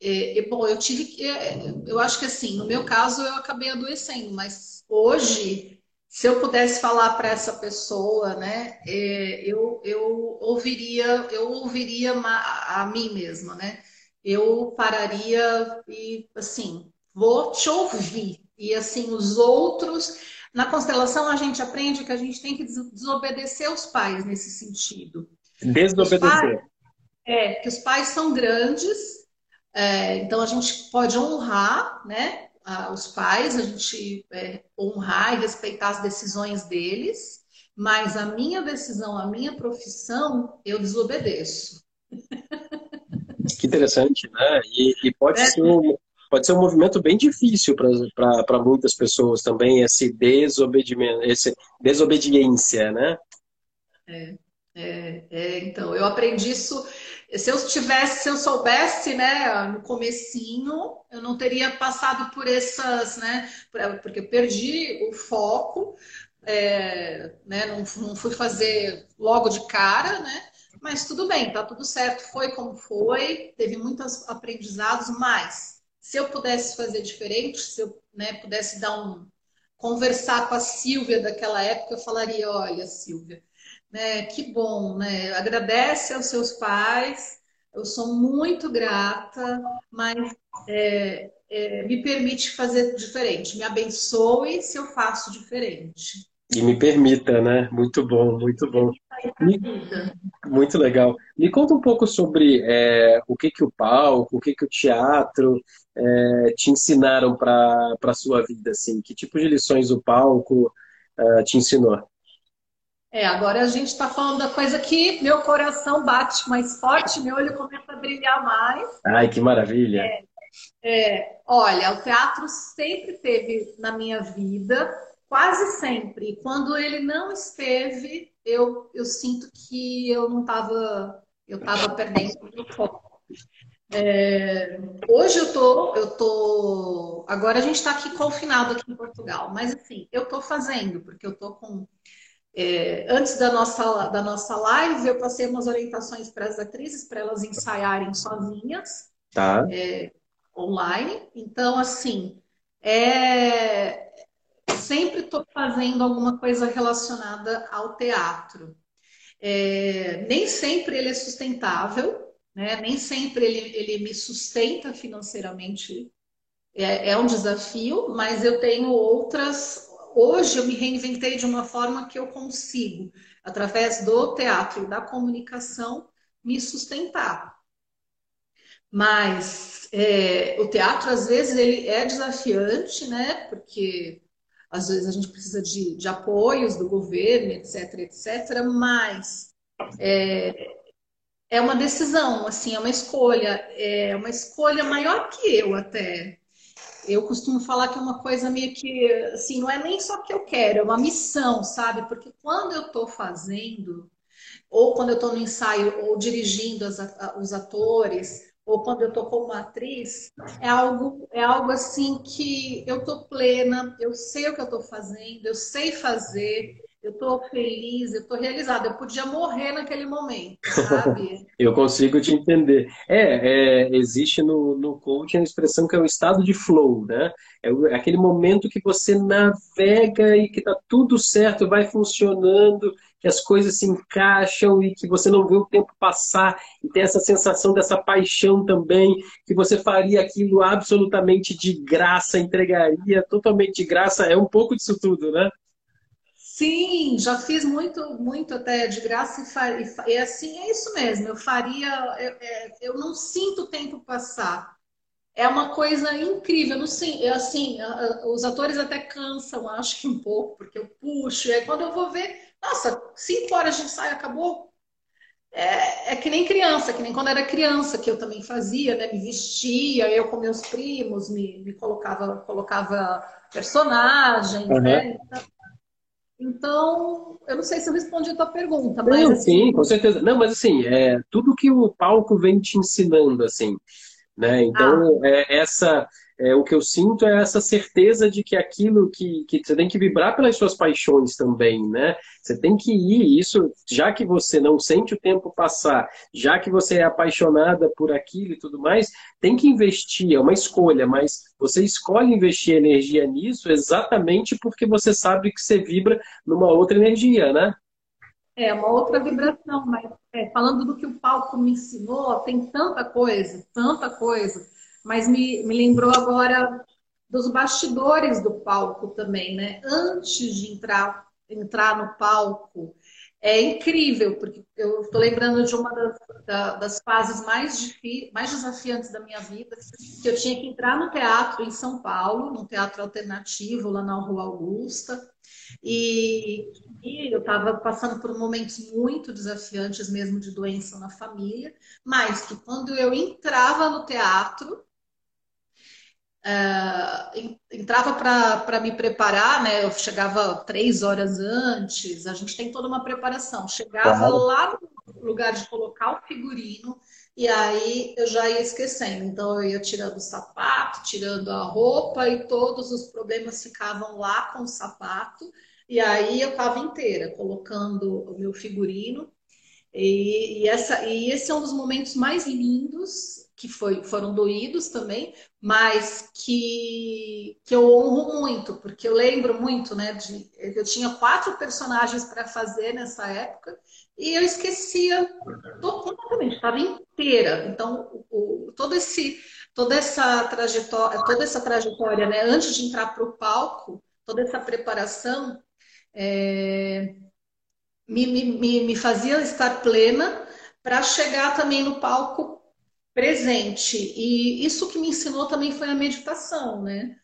É, é, bom, eu tive que, é, eu acho que assim, no meu caso eu acabei adoecendo, mas hoje, se eu pudesse falar para essa pessoa, né, é, eu, eu ouviria, eu ouviria a mim mesma, né? eu pararia e assim, vou te ouvir. E assim, os outros. Na constelação, a gente aprende que a gente tem que desobedecer os pais nesse sentido. Desobedecer. Pais, é, que os pais são grandes, é, então a gente pode honrar, né? Os pais, a gente é, honrar e respeitar as decisões deles, mas a minha decisão, a minha profissão, eu desobedeço. Que interessante, né? E, e pode, é. ser um, pode ser um movimento bem difícil para muitas pessoas também, esse desobedimento, esse desobediência, né? É, é, é, então, eu aprendi isso. Se eu tivesse, se eu soubesse, né, no comecinho, eu não teria passado por essas, né, porque eu perdi o foco, é, né, não, não fui fazer logo de cara, né, mas tudo bem, tá tudo certo, foi como foi, teve muitos aprendizados, mas se eu pudesse fazer diferente, se eu né, pudesse dar um conversar com a Silvia daquela época, eu falaria, olha, Silvia, né, que bom, né? Agradece aos seus pais, eu sou muito grata, mas é, é, me permite fazer diferente, me abençoe se eu faço diferente. E me permita, né? Muito bom, muito bom. Me, muito legal. Me conta um pouco sobre é, o que, que o palco, o que, que o teatro é, te ensinaram para a sua vida, assim. Que tipo de lições o palco é, te ensinou? É, agora a gente está falando da coisa que meu coração bate mais forte, meu olho começa a brilhar mais. Ai, que maravilha! É, é, olha, o teatro sempre teve na minha vida quase sempre. Quando ele não esteve, eu, eu sinto que eu não estava, eu estava perdendo o foco. É, hoje eu tô, eu tô. Agora a gente está aqui confinado aqui em Portugal, mas assim, eu tô fazendo, porque eu tô com. É, antes da nossa, da nossa live, eu passei umas orientações para as atrizes para elas ensaiarem sozinhas, tá. é, online. Então, assim, é, sempre estou fazendo alguma coisa relacionada ao teatro. É, nem sempre ele é sustentável, né? nem sempre ele, ele me sustenta financeiramente. É, é um desafio, mas eu tenho outras. Hoje eu me reinventei de uma forma que eu consigo, através do teatro e da comunicação, me sustentar. Mas é, o teatro, às vezes, ele é desafiante, né? Porque às vezes a gente precisa de, de apoios do governo, etc, etc, mas é, é uma decisão, assim, é uma escolha, é uma escolha maior que eu até. Eu costumo falar que é uma coisa meio que, assim, não é nem só que eu quero, é uma missão, sabe? Porque quando eu estou fazendo, ou quando eu estou no ensaio, ou dirigindo as, os atores, ou quando eu estou como atriz, é algo, é algo assim que eu estou plena, eu sei o que eu estou fazendo, eu sei fazer, eu estou feliz, eu estou realizada. Eu podia morrer naquele momento, sabe? eu consigo te entender. É, é, existe no, no coaching a expressão que é o estado de flow, né? É, é aquele momento que você navega e que está tudo certo, vai funcionando que as coisas se encaixam e que você não vê o tempo passar e tem essa sensação dessa paixão também, que você faria aquilo absolutamente de graça, entregaria totalmente de graça. É um pouco disso tudo, né? Sim, já fiz muito, muito até de graça e, e, assim é isso mesmo. Eu faria, eu, é, eu não sinto o tempo passar. É uma coisa incrível, não sei, eu, assim, os atores até cansam, acho que um pouco, porque eu puxo, e aí quando eu vou ver, nossa, cinco horas de ensaio acabou. É, é que nem criança, que nem quando era criança, que eu também fazia, né? Me vestia, eu com meus primos, me, me colocava, colocava personagem, uhum. né? Então, então, eu não sei se eu respondi a tua pergunta, mas. Não, assim... Sim, com certeza. Não, mas assim, é tudo que o palco vem te ensinando, assim. Né? Então, ah. é, essa é, o que eu sinto é essa certeza de que aquilo que, que você tem que vibrar pelas suas paixões também, né? Você tem que ir, isso, já que você não sente o tempo passar, já que você é apaixonada por aquilo e tudo mais, tem que investir, é uma escolha, mas você escolhe investir energia nisso exatamente porque você sabe que você vibra numa outra energia, né? É, uma outra vibração, mas é, falando do que o palco me ensinou, tem tanta coisa, tanta coisa, mas me, me lembrou agora dos bastidores do palco também, né? Antes de entrar, entrar no palco, é incrível, porque eu estou lembrando de uma das, da, das fases mais, mais desafiantes da minha vida, que eu tinha que entrar no teatro em São Paulo, num teatro alternativo lá na Rua Augusta, e, e eu estava passando por momentos muito desafiantes mesmo de doença na família, mas que quando eu entrava no teatro, Uh, entrava para me preparar, né? Eu chegava três horas antes, a gente tem toda uma preparação. Chegava claro. lá no lugar de colocar o figurino, e aí eu já ia esquecendo. Então eu ia tirando o sapato, tirando a roupa, e todos os problemas ficavam lá com o sapato. E aí eu estava inteira, colocando o meu figurino. E, e, essa, e esse é um dos momentos mais lindos, que foi, foram doídos também, mas que, que eu honro muito, porque eu lembro muito, né? De, eu tinha quatro personagens para fazer nessa época e eu esquecia completamente, estava inteira. Então, o, todo esse, toda essa trajetória, toda essa trajetória, né? Antes de entrar para o palco, toda essa preparação é, me, me, me fazia estar plena para chegar também no palco presente. E isso que me ensinou também foi a meditação, né?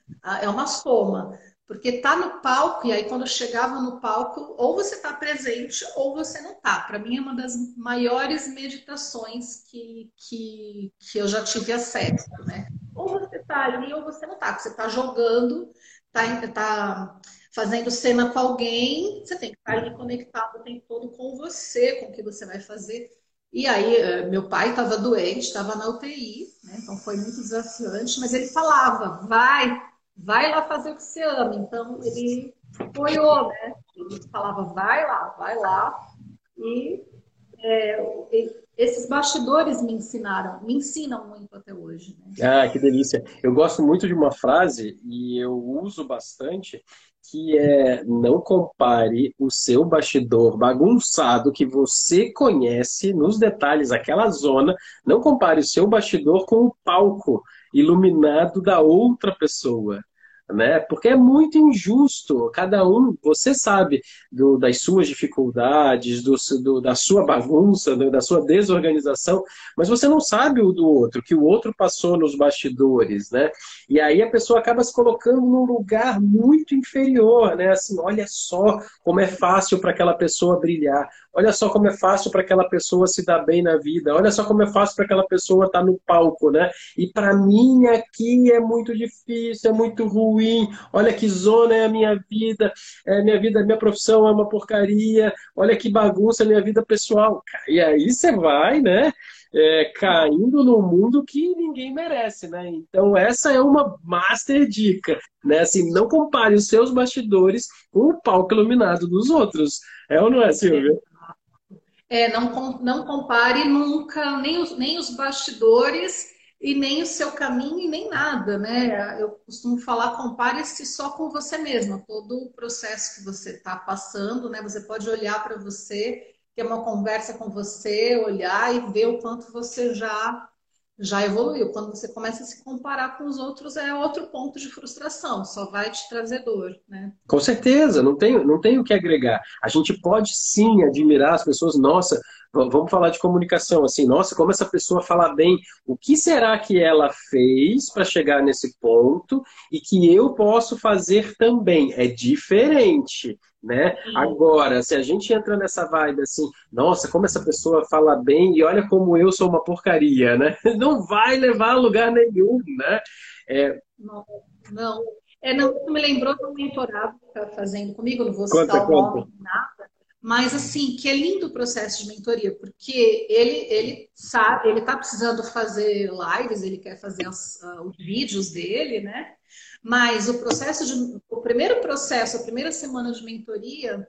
É uma soma. Porque tá no palco, e aí quando eu chegava no palco, ou você tá presente ou você não tá. Para mim é uma das maiores meditações que, que, que eu já tive acesso, né? Ou você tá ali ou você não tá. Você tá jogando, tá, tá fazendo cena com alguém, você tem que estar ali conectado o tempo todo com você, com o que você vai fazer. E aí, eh, meu pai estava doente, estava na UTI, né? então foi muito desafiante, mas ele falava, vai, vai lá fazer o que você ama. Então, ele apoiou, né? Ele falava, vai lá, vai lá. E é, esses bastidores me ensinaram, me ensinam muito até hoje. Né? Ah, que delícia. Eu gosto muito de uma frase e eu uso bastante, que é não compare o seu bastidor bagunçado que você conhece nos detalhes aquela zona, não compare o seu bastidor com o palco iluminado da outra pessoa né? Porque é muito injusto. Cada um, você sabe do, das suas dificuldades, do, do, da sua bagunça, da sua desorganização, mas você não sabe o do outro, que o outro passou nos bastidores, né? E aí a pessoa acaba se colocando num lugar muito inferior, né? Assim, olha só como é fácil para aquela pessoa brilhar. Olha só como é fácil para aquela pessoa se dar bem na vida. Olha só como é fácil para aquela pessoa estar tá no palco, né? E para mim aqui é muito difícil, é muito ruim. Olha que zona é a minha vida. É minha vida, minha profissão é uma porcaria. Olha que bagunça é minha vida pessoal. E aí você vai, né? É, caindo num mundo que ninguém merece, né? Então essa é uma master dica, né? Assim, não compare os seus bastidores com o palco iluminado dos outros. É ou não é, Silvia? É, não, não compare nunca nem os, nem os bastidores e nem o seu caminho e nem nada, né? Eu costumo falar, compare-se só com você mesma, todo o processo que você está passando, né? Você pode olhar para você, ter uma conversa com você, olhar e ver o quanto você já já evoluiu. Quando você começa a se comparar com os outros, é outro ponto de frustração, só vai te trazer dor, né? Com certeza, não tem, não tem o que agregar. A gente pode sim admirar as pessoas, nossa, vamos falar de comunicação, assim, nossa, como essa pessoa fala bem, o que será que ela fez para chegar nesse ponto e que eu posso fazer também? É diferente né? Agora, se a gente entra nessa vibe assim, nossa, como essa pessoa fala bem e olha como eu sou uma porcaria, né? Não vai levar a lugar nenhum, né? É... Não, não. É, não, me lembrou do mentorado que está fazendo comigo, não vou citar conta, o nome, nada, mas assim, que é lindo o processo de mentoria, porque ele, ele sabe, ele está precisando fazer lives, ele quer fazer as, uh, os vídeos dele, né? Mas o processo de, o primeiro processo, a primeira semana de mentoria,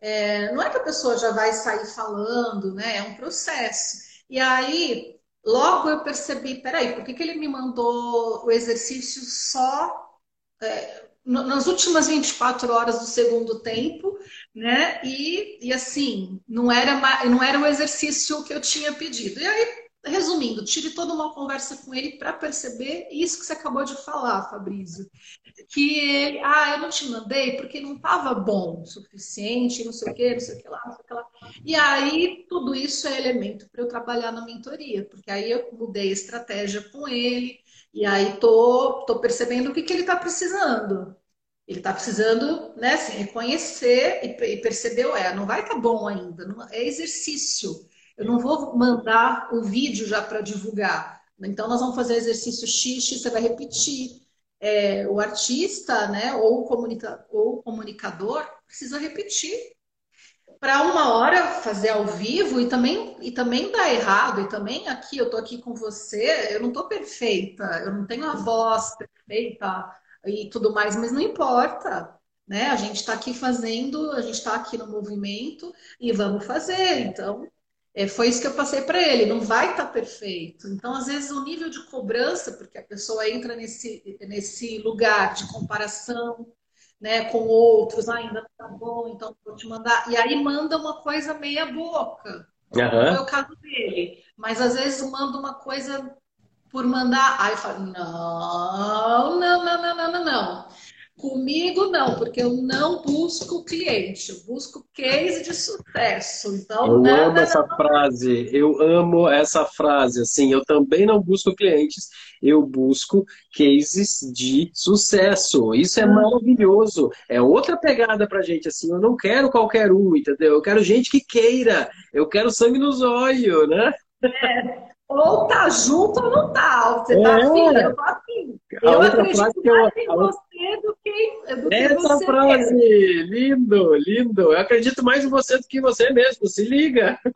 é, não é que a pessoa já vai sair falando, né? É um processo. E aí, logo eu percebi, peraí, por que, que ele me mandou o exercício só é, nas últimas 24 horas do segundo tempo, né? E, e assim, não era, não era o exercício que eu tinha pedido. E aí resumindo, tive toda uma conversa com ele para perceber isso que você acabou de falar, Fabrício. Que ele, ah, eu não te mandei porque não estava bom o suficiente, não sei o que, não sei o que lá, não sei o que lá. E aí, tudo isso é elemento para eu trabalhar na mentoria, porque aí eu mudei a estratégia com ele, e aí tô, tô percebendo o que, que ele está precisando. Ele está precisando né, se reconhecer e, perceber, ué, não vai estar tá bom ainda, não, é exercício. Eu não vou mandar o vídeo já para divulgar. Então, nós vamos fazer exercício X, você vai repetir. É, o artista, né, ou comunica ou comunicador, precisa repetir. Para uma hora fazer ao vivo e também, e também dá errado, e também aqui, eu estou aqui com você, eu não estou perfeita, eu não tenho a voz perfeita e tudo mais, mas não importa. Né? A gente está aqui fazendo, a gente está aqui no movimento e vamos fazer. Então, é, foi isso que eu passei para ele, não vai estar tá perfeito. Então, às vezes, o nível de cobrança, porque a pessoa entra nesse, nesse lugar de comparação né, com outros, ah, ainda não tá bom, então vou te mandar. E aí manda uma coisa meia boca. Uhum. Não é o caso dele. Mas às vezes manda uma coisa por mandar. Aí eu falo, não, não, não, não, não, não, não. Comigo não, porque eu não busco cliente, eu busco case de sucesso. Então, eu nada, amo essa não... frase, eu amo essa frase. Assim, eu também não busco clientes, eu busco cases de sucesso. Isso é ah. maravilhoso. É outra pegada pra gente. Assim, eu não quero qualquer um, entendeu? Eu quero gente que queira. Eu quero sangue nos olhos, né? É. Ou tá junto ou não tá. Você tá é. afim, eu tô afim. Eu acredito mais eu... em você do que, do Essa que você frase, lindo, lindo. Eu acredito mais em você do que você mesmo. Se liga.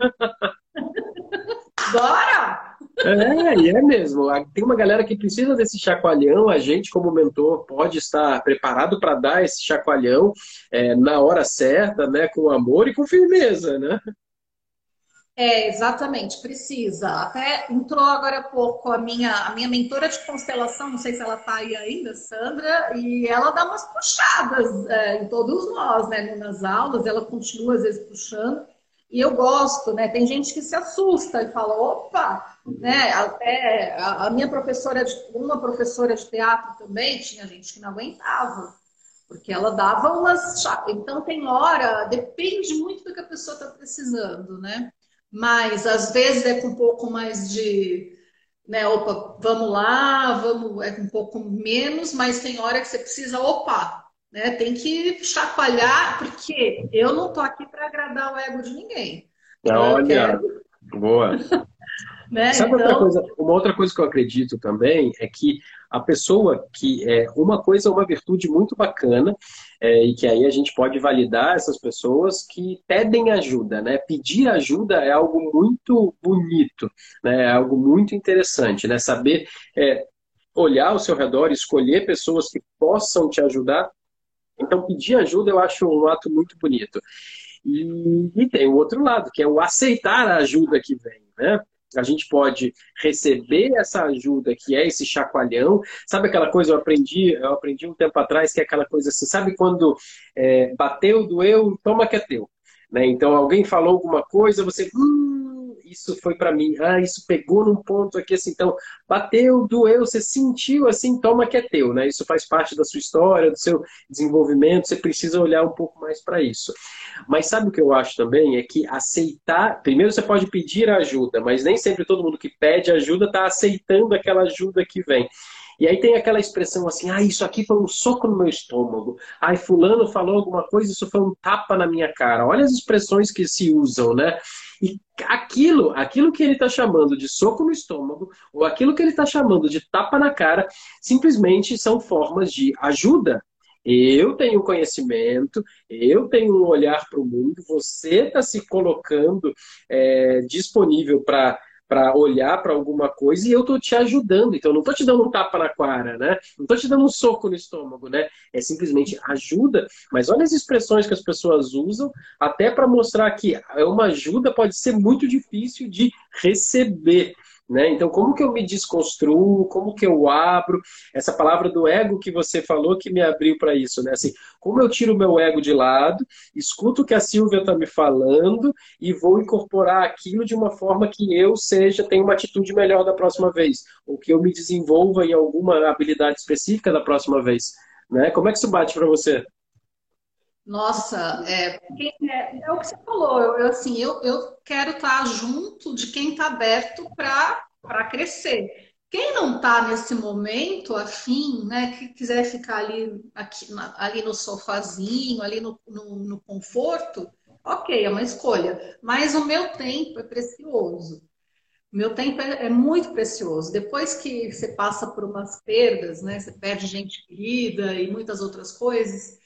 Bora! É, e é mesmo. Tem uma galera que precisa desse chacoalhão. A gente, como mentor, pode estar preparado para dar esse chacoalhão é, na hora certa, né? Com amor e com firmeza, né? É, exatamente, precisa. Até entrou agora há pouco a minha, a minha mentora de constelação, não sei se ela está aí ainda, Sandra, e ela dá umas puxadas é, em todos nós, né? Nas aulas, ela continua às vezes puxando. E eu gosto, né? Tem gente que se assusta e fala, opa, né? Até a minha professora, de, uma professora de teatro também, tinha gente que não aguentava, porque ela dava umas. Então tem hora, depende muito do que a pessoa está precisando, né? Mas às vezes é com um pouco mais de, né, opa, vamos lá, vamos, é com um pouco menos, mas tem hora que você precisa, opa, né, tem que chacoalhar, porque eu não tô aqui para agradar o ego de ninguém. Olha, quero... boa. né? Sabe então... outra coisa? Uma outra coisa que eu acredito também é que a pessoa que é uma coisa, é uma virtude muito bacana é, e que aí a gente pode validar essas pessoas que pedem ajuda, né? Pedir ajuda é algo muito bonito, né? É algo muito interessante, né? Saber é, olhar ao seu redor, escolher pessoas que possam te ajudar. Então, pedir ajuda eu acho um ato muito bonito. E, e tem o outro lado, que é o aceitar a ajuda que vem, né? A gente pode receber essa ajuda que é esse chacoalhão. Sabe aquela coisa eu aprendi, eu aprendi um tempo atrás que é aquela coisa assim, sabe quando é, bateu, doeu, toma que é teu. Né? Então alguém falou alguma coisa, você hum, isso foi para mim, ah, isso pegou num ponto aqui assim, então bateu, doeu, você sentiu assim, toma que é teu, né? Isso faz parte da sua história, do seu desenvolvimento, você precisa olhar um pouco mais para isso. Mas sabe o que eu acho também? É que aceitar, primeiro você pode pedir ajuda, mas nem sempre todo mundo que pede ajuda está aceitando aquela ajuda que vem. E aí tem aquela expressão assim, ah, isso aqui foi um soco no meu estômago. Ai, fulano falou alguma coisa, isso foi um tapa na minha cara. Olha as expressões que se usam, né? E aquilo, aquilo que ele está chamando de soco no estômago, ou aquilo que ele está chamando de tapa na cara, simplesmente são formas de ajuda. Eu tenho conhecimento, eu tenho um olhar para o mundo, você está se colocando é, disponível para para olhar para alguma coisa e eu estou te ajudando. Então, eu não estou te dando um tapa na cara, né? Não estou te dando um soco no estômago, né? É simplesmente ajuda. Mas olha as expressões que as pessoas usam, até para mostrar que é uma ajuda pode ser muito difícil de receber. Né? Então, como que eu me desconstruo? Como que eu abro? Essa palavra do ego que você falou que me abriu para isso, né? Assim, como eu tiro o meu ego de lado, escuto o que a Silvia está me falando e vou incorporar aquilo de uma forma que eu seja, tenha uma atitude melhor da próxima vez, ou que eu me desenvolva em alguma habilidade específica da próxima vez, né? Como é que isso bate para você? Nossa, é, é, é, o que você falou. Eu, eu assim, eu, eu quero estar junto de quem está aberto para crescer. Quem não está nesse momento afim, né, que quiser ficar ali, aqui, ali no sofazinho, ali no, no, no conforto, ok, é uma escolha. Mas o meu tempo é precioso. Meu tempo é, é, muito precioso. Depois que você passa por umas perdas, né? Você perde gente querida e muitas outras coisas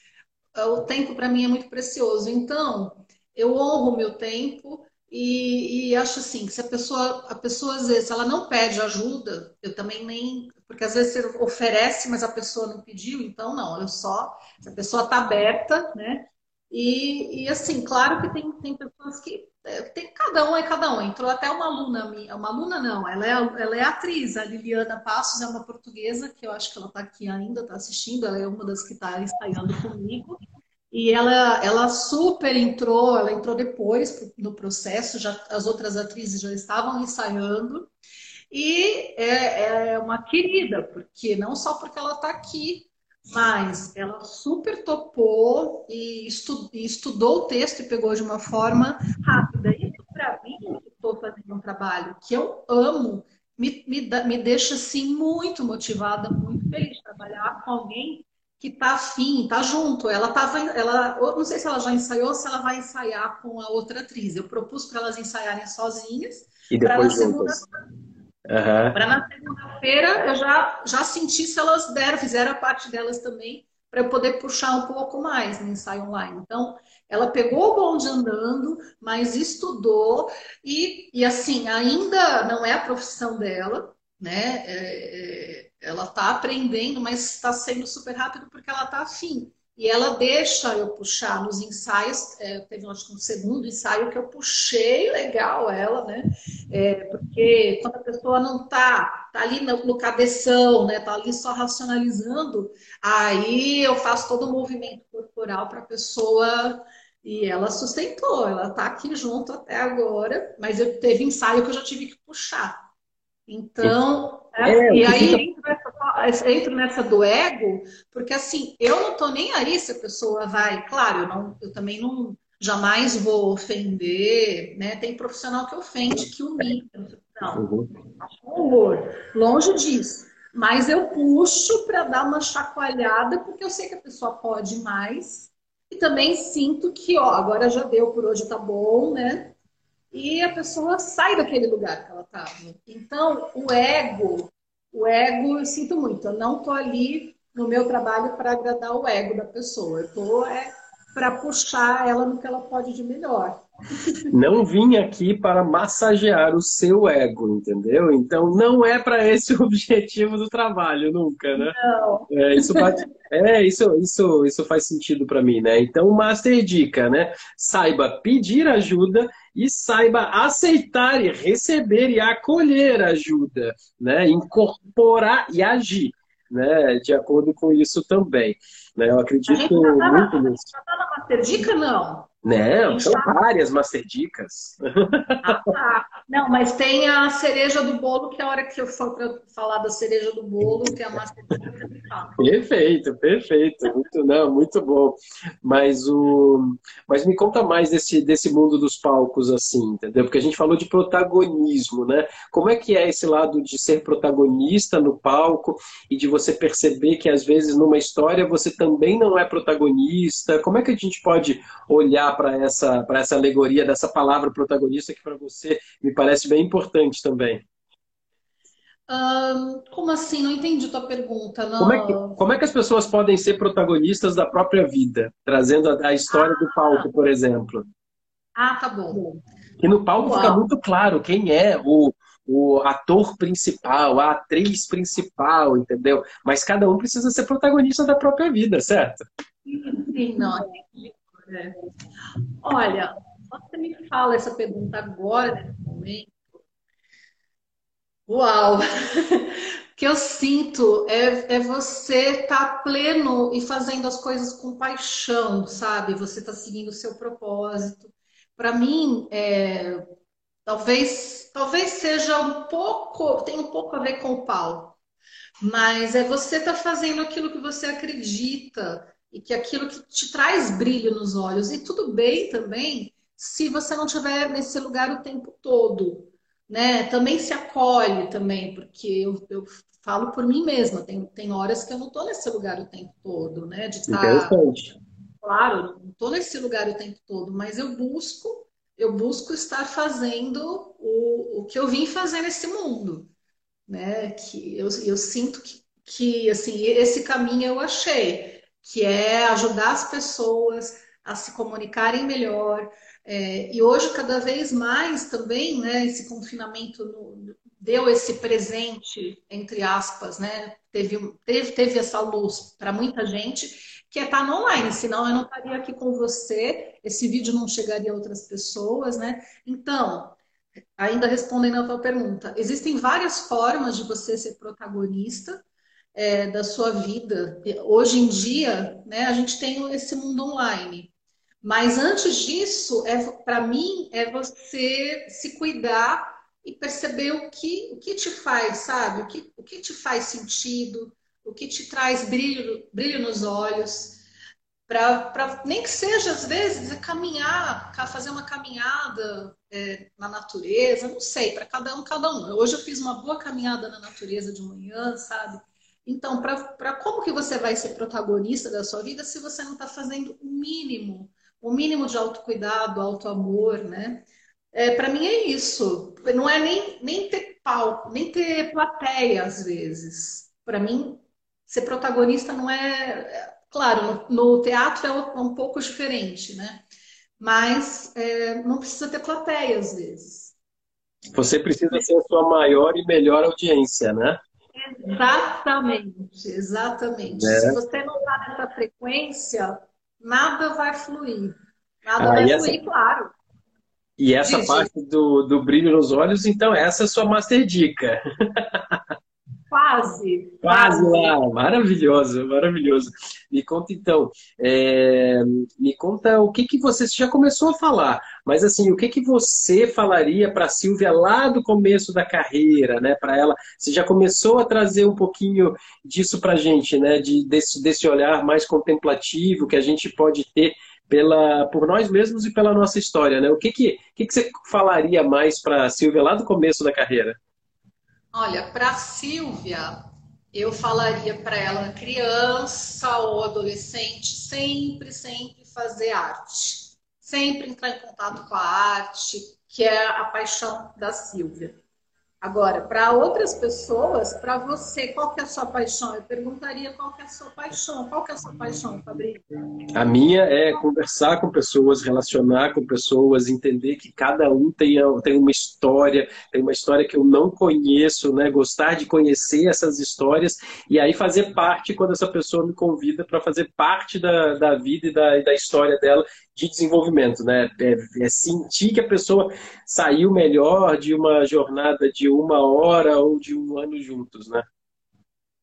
o tempo para mim é muito precioso. Então, eu honro o meu tempo e, e, acho assim, que se a pessoa, a pessoa às vezes, ela não pede ajuda, eu também nem, porque às vezes você oferece, mas a pessoa não pediu, então não, eu só, se a pessoa está aberta, né? E, e, assim, claro que tem, tem pessoas que tem cada um é cada um. Entrou até uma aluna minha, uma aluna não, ela é, ela é atriz, a Liliana Passos é uma portuguesa que eu acho que ela está aqui ainda, está assistindo, ela é uma das que está ensaiando comigo. E ela, ela super entrou, ela entrou depois no processo, já, as outras atrizes já estavam ensaiando. E é, é uma querida, porque não só porque ela está aqui, mas ela super topou e, estu, estudou o texto e pegou de uma forma rápida. Isso, para mim, que estou fazendo um trabalho que eu amo, me, me, me deixa assim muito motivada, muito feliz de trabalhar com alguém que está afim, está junto. Ela tava, ela, não sei se ela já ensaiou, se ela vai ensaiar com a outra atriz. Eu propus para elas ensaiarem sozinhas. E depois juntas. Uhum. Para na segunda-feira eu já, já senti se elas deram, fizeram a parte delas também, para eu poder puxar um pouco mais no ensaio online. Então, ela pegou o bonde andando, mas estudou, e, e assim, ainda não é a profissão dela, né? É, é, ela está aprendendo, mas está sendo super rápido porque ela está afim. E ela deixa eu puxar nos ensaios, é, teve acho que um segundo ensaio que eu puxei legal ela, né? É, porque quando a pessoa não tá, tá ali no, no cabeção, né? Tá ali só racionalizando, aí eu faço todo o movimento corporal para a pessoa e ela sustentou, ela tá aqui junto até agora, mas eu teve ensaio que eu já tive que puxar. Então, é, é, e aí entro nessa do ego, porque assim, eu não tô nem aí se a pessoa vai, claro, eu, não, eu também não jamais vou ofender, né? Tem profissional que ofende, que humilha. Não, uhum. um horror. Longe disso. Mas eu puxo para dar uma chacoalhada, porque eu sei que a pessoa pode mais. E também sinto que, ó, agora já deu por hoje, tá bom, né? e a pessoa sai daquele lugar que ela estava. Então, o ego, o ego, eu sinto muito, eu não estou ali no meu trabalho para agradar o ego da pessoa, eu estou é, para puxar ela no que ela pode de melhor. Não vim aqui para massagear o seu ego, entendeu? Então não é para esse o objetivo do trabalho nunca, né? Não. É, isso, bate... é, isso, isso, isso faz sentido para mim, né? Então, master dica, né? Saiba pedir ajuda e saiba aceitar e receber e acolher ajuda, né? Incorporar e agir, né? De acordo com isso também. Né? Eu acredito tá muito nisso. Já tá na master dica, não? Não, são várias master dicas. Ah, tá. Não, mas tem a cereja do bolo, que é a hora que eu for para falar da cereja do bolo, que é a massa Perfeito, perfeito. Muito, não, muito bom. Mas, o, mas me conta mais desse, desse mundo dos palcos, assim, entendeu? Porque a gente falou de protagonismo, né? Como é que é esse lado de ser protagonista no palco e de você perceber que, às vezes, numa história você também não é protagonista? Como é que a gente pode olhar para essa, essa alegoria dessa palavra protagonista que para você me parece bem importante também. como assim? Não entendi tua pergunta. Não. Como, é que, como é que as pessoas podem ser protagonistas da própria vida? Trazendo a, a história ah, do palco, por exemplo. Ah, tá bom. E no palco Uau. fica muito claro quem é o, o ator principal, a atriz principal, entendeu? Mas cada um precisa ser protagonista da própria vida, certo? Sim, não. É. Olha, você me fala essa pergunta agora, nesse momento, uau! O que eu sinto é, é você estar tá pleno e fazendo as coisas com paixão, sabe? Você está seguindo o seu propósito. Para mim, é, talvez, talvez seja um pouco, tem um pouco a ver com o pau, mas é você estar tá fazendo aquilo que você acredita e que aquilo que te traz brilho nos olhos. E tudo bem também se você não estiver nesse lugar o tempo todo. Né? Também se acolhe também, porque eu, eu falo por mim mesma, tem, tem horas que eu não estou nesse lugar o tempo todo, né? De estar, tá, claro, não estou nesse lugar o tempo todo, mas eu busco, eu busco estar fazendo o, o que eu vim fazer nesse mundo, né? Que eu, eu sinto que, que assim, esse caminho eu achei, que é ajudar as pessoas a se comunicarem melhor, é, e hoje, cada vez mais também, né, esse confinamento no, deu esse presente, entre aspas, né? Teve, teve, teve essa luz para muita gente, que é estar tá no online, senão eu não estaria aqui com você, esse vídeo não chegaria a outras pessoas, né? Então, ainda respondendo a tua pergunta, existem várias formas de você ser protagonista é, da sua vida. Hoje em dia, né, a gente tem esse mundo online. Mas antes disso, é, para mim, é você se cuidar e perceber o que, o que te faz, sabe? O que, o que te faz sentido, o que te traz brilho, brilho nos olhos. Para nem que seja, às vezes, é caminhar, fazer uma caminhada é, na natureza, não sei, para cada um, cada um. Hoje eu fiz uma boa caminhada na natureza de manhã, sabe? Então, para como que você vai ser protagonista da sua vida se você não está fazendo o mínimo o mínimo de autocuidado, autoamor, né? É, para mim é isso. Não é nem, nem ter palco, nem ter plateia às vezes. Para mim, ser protagonista não é. é claro, no, no teatro é um pouco diferente, né? Mas é, não precisa ter plateia às vezes. Você precisa ser a sua maior e melhor audiência, né? Exatamente, exatamente. É. Se você não está nessa frequência, nada vai fluir. Nada ah, vai essa... fluir, claro. E essa parte do, do brilho nos olhos, então, essa é a sua master dica. Quase. Quase lá. Maravilhoso, maravilhoso. Me conta então, é, me conta o que, que você, você já começou a falar, mas assim, o que, que você falaria para a Silvia lá do começo da carreira, né? Para ela, você já começou a trazer um pouquinho disso para a gente, né? De, desse, desse olhar mais contemplativo que a gente pode ter pela, por nós mesmos e pela nossa história, né? O que, que, que, que você falaria mais para a Silvia lá do começo da carreira? Olha, para Silvia, eu falaria para ela, criança ou adolescente, sempre, sempre fazer arte. Sempre entrar em contato com a arte, que é a paixão da Silvia. Agora, para outras pessoas, para você, qual que é a sua paixão? Eu perguntaria qual que é a sua paixão. Qual que é a sua paixão, Fabrício? A minha é conversar com pessoas, relacionar com pessoas, entender que cada um tem, tem uma história, tem uma história que eu não conheço, né? Gostar de conhecer essas histórias e aí fazer parte quando essa pessoa me convida para fazer parte da, da vida e da, da história dela de desenvolvimento, né? É, é, sentir que a pessoa saiu melhor de uma jornada de uma hora ou de um ano juntos, né?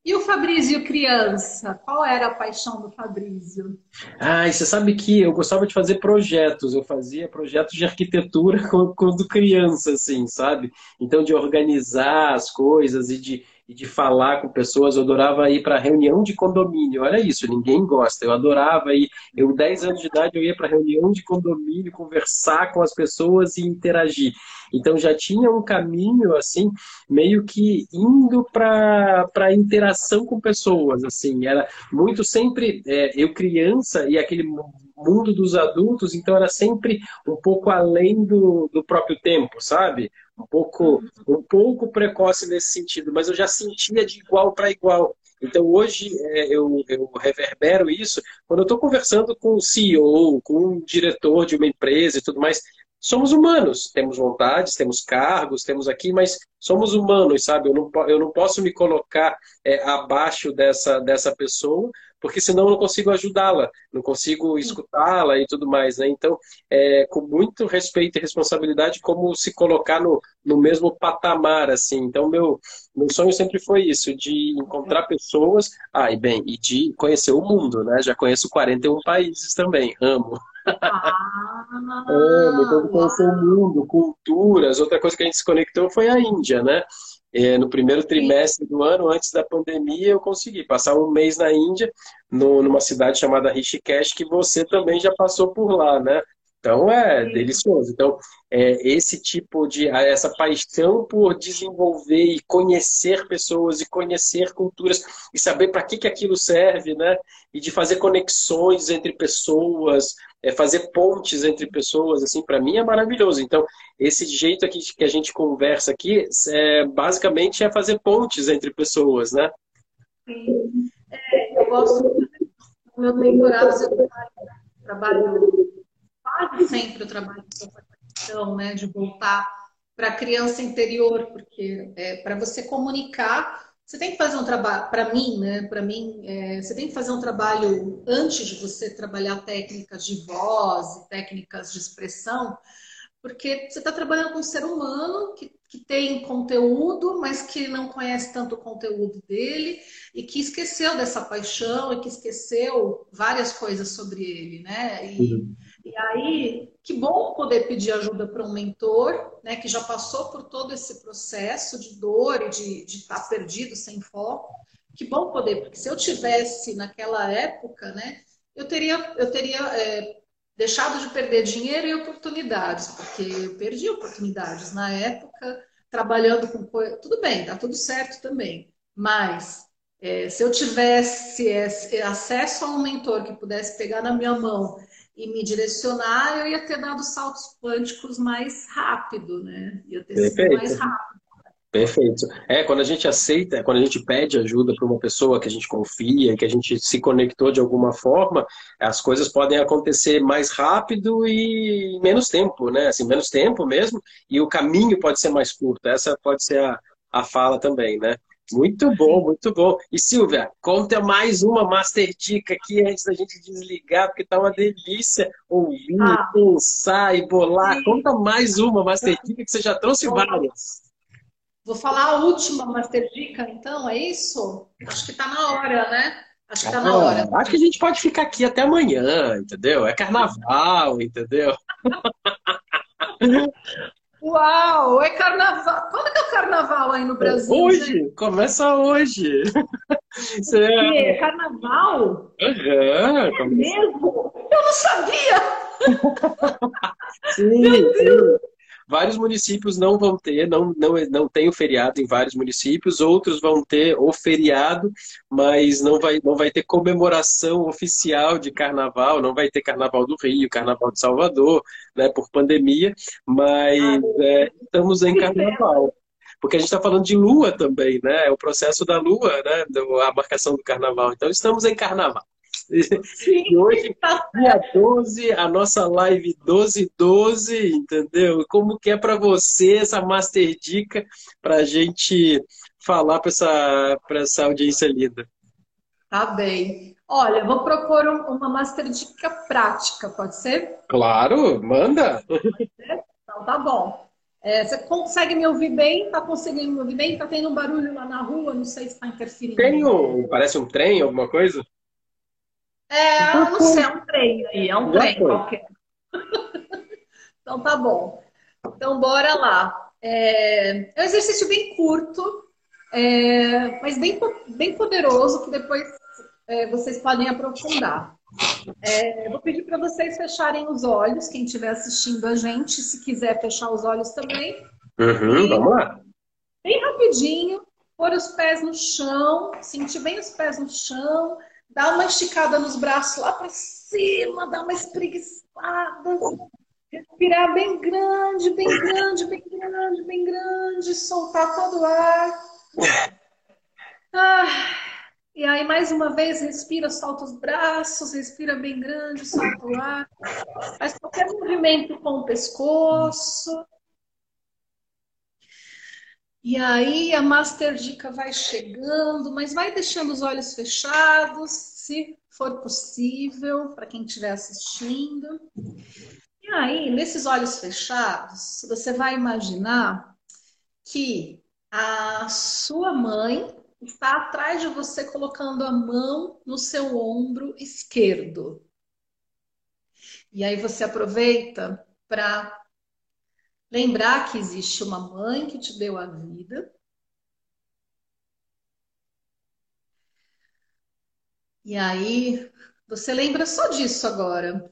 E o Fabrício criança? Qual era a paixão do Fabrício? Ah, você sabe que eu gostava de fazer projetos. Eu fazia projetos de arquitetura quando criança, assim, sabe? Então, de organizar as coisas e de, e de falar com pessoas. Eu adorava ir para reunião de condomínio. Olha isso, ninguém gosta. Eu adorava ir. Eu, 10 anos de idade, eu ia para reunião de condomínio, conversar com as pessoas e interagir. Então já tinha um caminho assim, meio que indo para a interação com pessoas, assim, era muito sempre é, eu criança e aquele mundo dos adultos, então era sempre um pouco além do, do próprio tempo, sabe? Um pouco, um pouco precoce nesse sentido, mas eu já sentia de igual para igual. Então hoje é, eu, eu, reverbero isso quando eu estou conversando com o CEO, com o diretor de uma empresa e tudo mais somos humanos, temos vontades, temos cargos, temos aqui, mas somos humanos, sabe? Eu não, eu não posso me colocar é, abaixo dessa, dessa pessoa, porque senão eu não consigo ajudá-la, não consigo escutá-la e tudo mais, né? Então, é, com muito respeito e responsabilidade, como se colocar no, no mesmo patamar, assim. Então, meu, meu sonho sempre foi isso, de encontrar pessoas, ah, e bem, e de conhecer o mundo, né? Já conheço 41 países também, amo. Ah, Amo, então conhecer o mundo, culturas. Outra coisa que a gente se conectou foi a Índia, né? É, no primeiro trimestre do ano, antes da pandemia, eu consegui passar um mês na Índia, no, numa cidade chamada Rishikesh, que você também já passou por lá, né? Então é Sim. delicioso. Então, é, esse tipo de. essa paixão por desenvolver e conhecer pessoas e conhecer culturas e saber para que, que aquilo serve, né? E de fazer conexões entre pessoas, é, fazer pontes entre pessoas, assim, para mim é maravilhoso. Então, esse jeito aqui que a gente conversa aqui, é, basicamente é fazer pontes entre pessoas, né? Sim. É, eu gosto do meu doutorado, eu trabalho quase sempre o trabalho de capacitação, né, de voltar para a criança interior, porque é, para você comunicar, você tem que fazer um trabalho, para mim, né, para mim, é, você tem que fazer um trabalho antes de você trabalhar técnicas de voz técnicas de expressão, porque você está trabalhando com um ser humano que, que tem conteúdo, mas que não conhece tanto o conteúdo dele e que esqueceu dessa paixão e que esqueceu várias coisas sobre ele, né? E, uhum. E aí, que bom poder pedir ajuda para um mentor, né, que já passou por todo esse processo de dor e de, estar tá perdido, sem foco. Que bom poder, porque se eu tivesse naquela época, né, eu teria, eu teria é, deixado de perder dinheiro e oportunidades, porque eu perdi oportunidades na época, trabalhando com coisa. Tudo bem, tá tudo certo também, mas é, se eu tivesse acesso a um mentor que pudesse pegar na minha mão e me direcionar, eu ia ter dado saltos quânticos mais rápido, né? Ia ter Perfeito. sido mais rápido. Perfeito. É, quando a gente aceita, quando a gente pede ajuda para uma pessoa que a gente confia, que a gente se conectou de alguma forma, as coisas podem acontecer mais rápido e menos tempo, né? Assim, menos tempo mesmo, e o caminho pode ser mais curto. Essa pode ser a, a fala também, né? Muito bom, muito bom. E Silvia, conta mais uma Master Dica aqui antes da gente desligar, porque tá uma delícia ouvir, ah, pensar e bolar. Sim. Conta mais uma Master Dica que você já trouxe várias. Vou falar a última Master Dica, então, é isso? Acho que tá na hora, né? Acho que tá na hora. Acho que a gente pode ficar aqui até amanhã, entendeu? É carnaval, entendeu? Uau, é carnaval. Quando que é o carnaval aí no Brasil? Hoje, gente? começa hoje. Você... É carnaval? Uhum, é mesmo? Eu não sabia! sim, Meu Deus. Sim. Vários municípios não vão ter, não, não, não tem o feriado em vários municípios, outros vão ter o feriado, mas não vai, não vai ter comemoração oficial de carnaval, não vai ter carnaval do Rio, carnaval de Salvador, né, por pandemia, mas é, estamos em carnaval porque a gente está falando de lua também, né? É o processo da lua, né? A marcação do carnaval. Então estamos em carnaval. Sim, e hoje, dia 12, a nossa live 1212, entendeu? Como que é para você essa master dica para a gente falar para essa, essa audiência linda? Tá bem. Olha, vou propor uma master dica prática, pode ser? Claro, manda! Então tá bom. É, você consegue me ouvir bem? Tá conseguindo me ouvir bem? Tá tendo um barulho lá na rua? Não sei se está interferindo. Tem um, parece um trem, alguma coisa? É, eu não sei, é um trem aí, é um Já trem foi. qualquer. então tá bom. Então bora lá. É, é um exercício bem curto, é, mas bem, bem poderoso, que depois é, vocês podem aprofundar. É, vou pedir para vocês fecharem os olhos, quem estiver assistindo a gente, se quiser fechar os olhos também. Uhum, e, vamos lá. Bem rapidinho, pôr os pés no chão, sentir bem os pés no chão, dar uma esticada nos braços lá para cima, dar uma espreguiçada, respirar bem grande, bem grande, bem grande, bem grande, soltar todo o ar. Ah, e aí, mais uma vez, respira, solta os braços, respira bem grande, solta o ar. Faz qualquer movimento com o pescoço. E aí a Master Dica vai chegando, mas vai deixando os olhos fechados, se for possível, para quem estiver assistindo. E aí, nesses olhos fechados, você vai imaginar que a sua mãe está atrás de você colocando a mão no seu ombro esquerdo. E aí você aproveita para Lembrar que existe uma mãe que te deu a vida. E aí, você lembra só disso agora,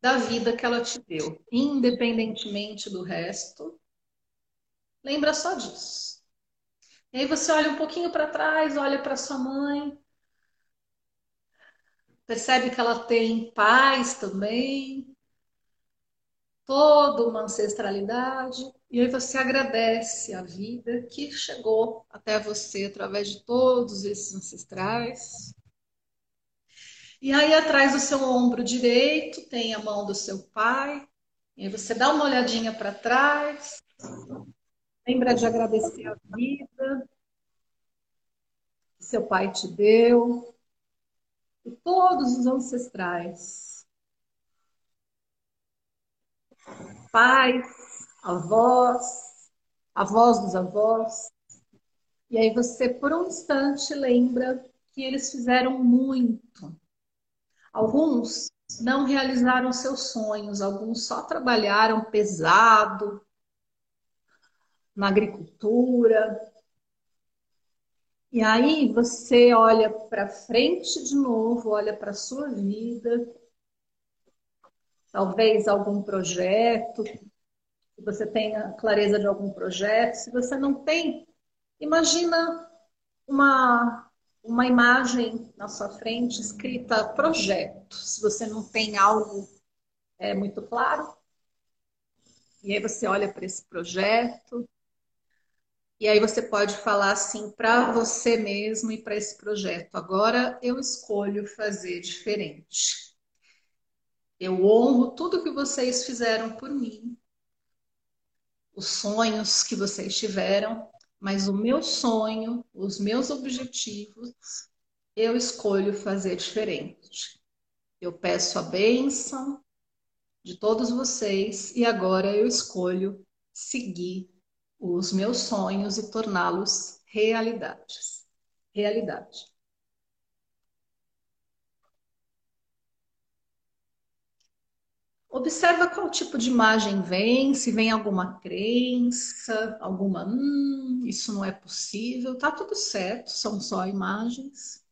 da vida que ela te deu, independentemente do resto. Lembra só disso. E aí você olha um pouquinho para trás, olha para sua mãe, percebe que ela tem paz também, toda uma ancestralidade, e aí você agradece a vida que chegou até você através de todos esses ancestrais. E aí atrás do seu ombro direito tem a mão do seu pai, e aí você dá uma olhadinha para trás, lembra de agradecer a vida que seu pai te deu, e todos os ancestrais pais, avós, avós dos avós. E aí você, por um instante, lembra que eles fizeram muito. Alguns não realizaram seus sonhos, alguns só trabalharam pesado na agricultura. E aí você olha para frente de novo, olha para sua vida talvez algum projeto, se você tenha clareza de algum projeto. Se você não tem, imagina uma, uma imagem na sua frente escrita projeto. Se você não tem algo é, muito claro, e aí você olha para esse projeto, e aí você pode falar assim para você mesmo e para esse projeto. Agora eu escolho fazer diferente. Eu honro tudo que vocês fizeram por mim, os sonhos que vocês tiveram, mas o meu sonho, os meus objetivos, eu escolho fazer diferente. Eu peço a bênção de todos vocês e agora eu escolho seguir os meus sonhos e torná-los realidades. Realidade. Observa qual tipo de imagem vem, se vem alguma crença, alguma, hum, isso não é possível, tá tudo certo, são só imagens.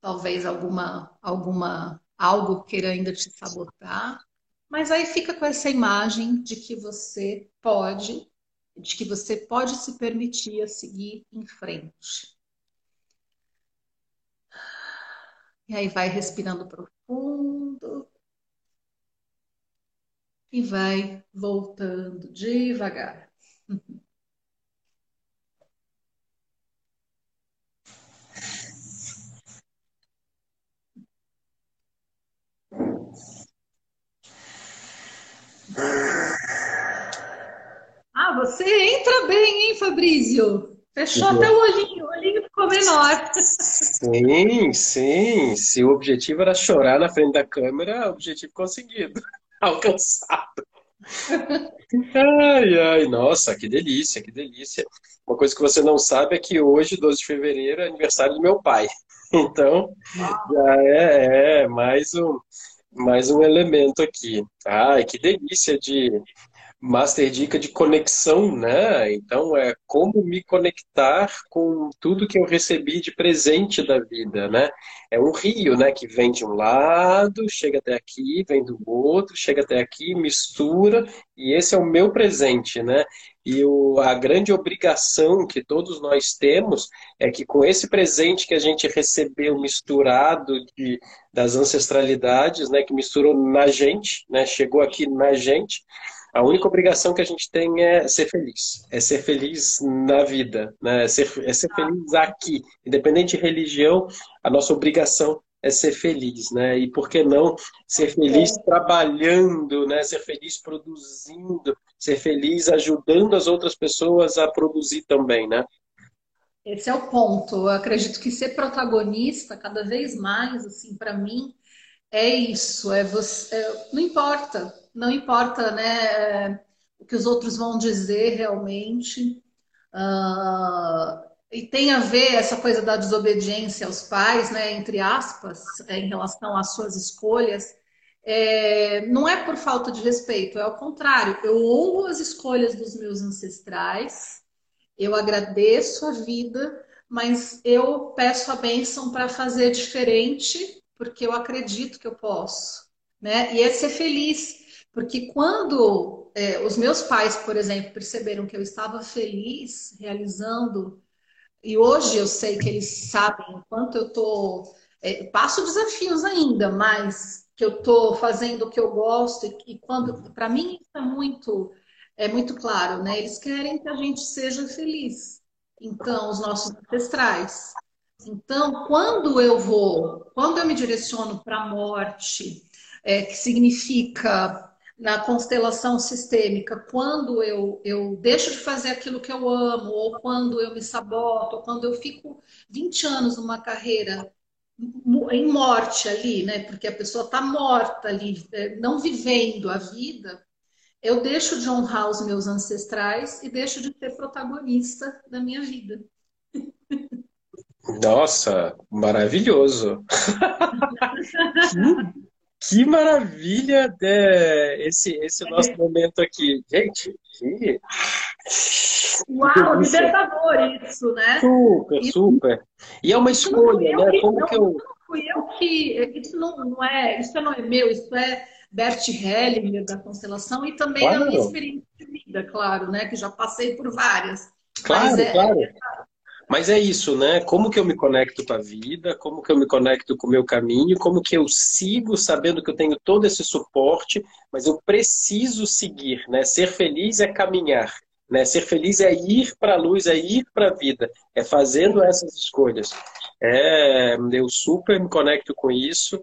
Talvez alguma, alguma, algo queira ainda te sabotar, mas aí fica com essa imagem de que você pode, de que você pode se permitir a seguir em frente. E aí vai respirando profundo. E vai voltando devagar. Ah, você entra bem, hein, Fabrício? Fechou até o olhinho. O olhinho ficou ficou menor. Sim, sim. Se o objetivo era chorar na frente da câmera, objetivo conseguido, alcançado. Ai, ai, nossa, que delícia, que delícia. Uma coisa que você não sabe é que hoje, 12 de fevereiro, é aniversário do meu pai. Então, já é, é mais um, mais um elemento aqui. Ai, que delícia de, Master Dica de conexão, né? Então, é como me conectar com tudo que eu recebi de presente da vida, né? É um rio, né? Que vem de um lado, chega até aqui, vem do outro, chega até aqui, mistura, e esse é o meu presente, né? E o, a grande obrigação que todos nós temos é que com esse presente que a gente recebeu misturado de, das ancestralidades, né? Que misturou na gente, né? Chegou aqui na gente, a única obrigação que a gente tem é ser feliz. É ser feliz na vida, né? É ser, é ser feliz aqui. Independente de religião, a nossa obrigação é ser feliz, né? E por que não ser feliz é. trabalhando, né? Ser feliz produzindo, ser feliz ajudando as outras pessoas a produzir também, né? Esse é o ponto. Eu acredito que ser protagonista cada vez mais, assim, para mim, é isso. É você. É, não importa não importa né, o que os outros vão dizer realmente. Uh, e tem a ver essa coisa da desobediência aos pais, né, entre aspas, é, em relação às suas escolhas. É, não é por falta de respeito, é ao contrário. Eu honro as escolhas dos meus ancestrais, eu agradeço a vida, mas eu peço a bênção para fazer diferente, porque eu acredito que eu posso. Né? E é ser feliz. Porque quando é, os meus pais, por exemplo, perceberam que eu estava feliz realizando, e hoje eu sei que eles sabem o quanto eu estou. É, passo desafios ainda, mas que eu estou fazendo o que eu gosto, e, e quando. Para mim, isso é muito, é muito claro, né? Eles querem que a gente seja feliz. Então, os nossos ancestrais. Então, quando eu vou, quando eu me direciono para a morte, é, que significa na constelação sistêmica, quando eu, eu deixo de fazer aquilo que eu amo, ou quando eu me saboto, ou quando eu fico 20 anos numa carreira em morte ali, né? Porque a pessoa está morta ali, é, não vivendo a vida, eu deixo de honrar os meus ancestrais e deixo de ser protagonista da minha vida. Nossa, maravilhoso! Que maravilha é, esse, esse nosso momento aqui. Gente, que... Uau, libertador isso, né? Super, isso, super. E é uma escolha, né? Que, Como não, que eu... Não fui eu que... Isso não, não, é, isso não é meu, isso é Bert Hellinger da Constelação e também claro. minha experiência de vida, claro, né? Que já passei por várias. Claro, é, claro. Mas é isso, né? Como que eu me conecto com a vida, como que eu me conecto com o meu caminho, como que eu sigo sabendo que eu tenho todo esse suporte, mas eu preciso seguir, né? Ser feliz é caminhar, né? Ser feliz é ir para a luz, é ir para a vida, é fazendo essas escolhas. É, eu super me conecto com isso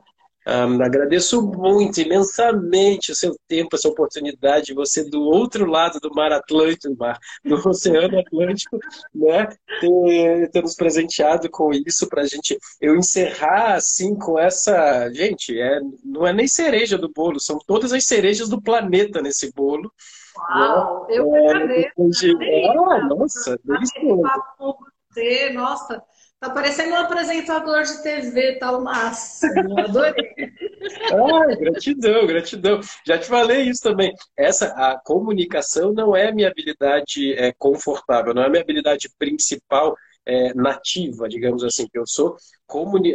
um, agradeço muito, imensamente o seu tempo, a sua oportunidade, você do outro lado do mar Atlântico, mar, do Oceano Atlântico, né, ter, ter nos presenteado com isso para a gente, eu encerrar assim com essa, gente, é, não é nem cereja do bolo, são todas as cerejas do planeta nesse bolo. Uau, né? eu é, agradeço. Ah, nossa, delicioso. Nossa, Tá parecendo um apresentador de TV, tá o máximo. Adorei. ah, gratidão, gratidão. Já te falei isso também. Essa, a comunicação não é minha habilidade é, confortável, não é minha habilidade principal é, nativa, digamos assim. Eu sou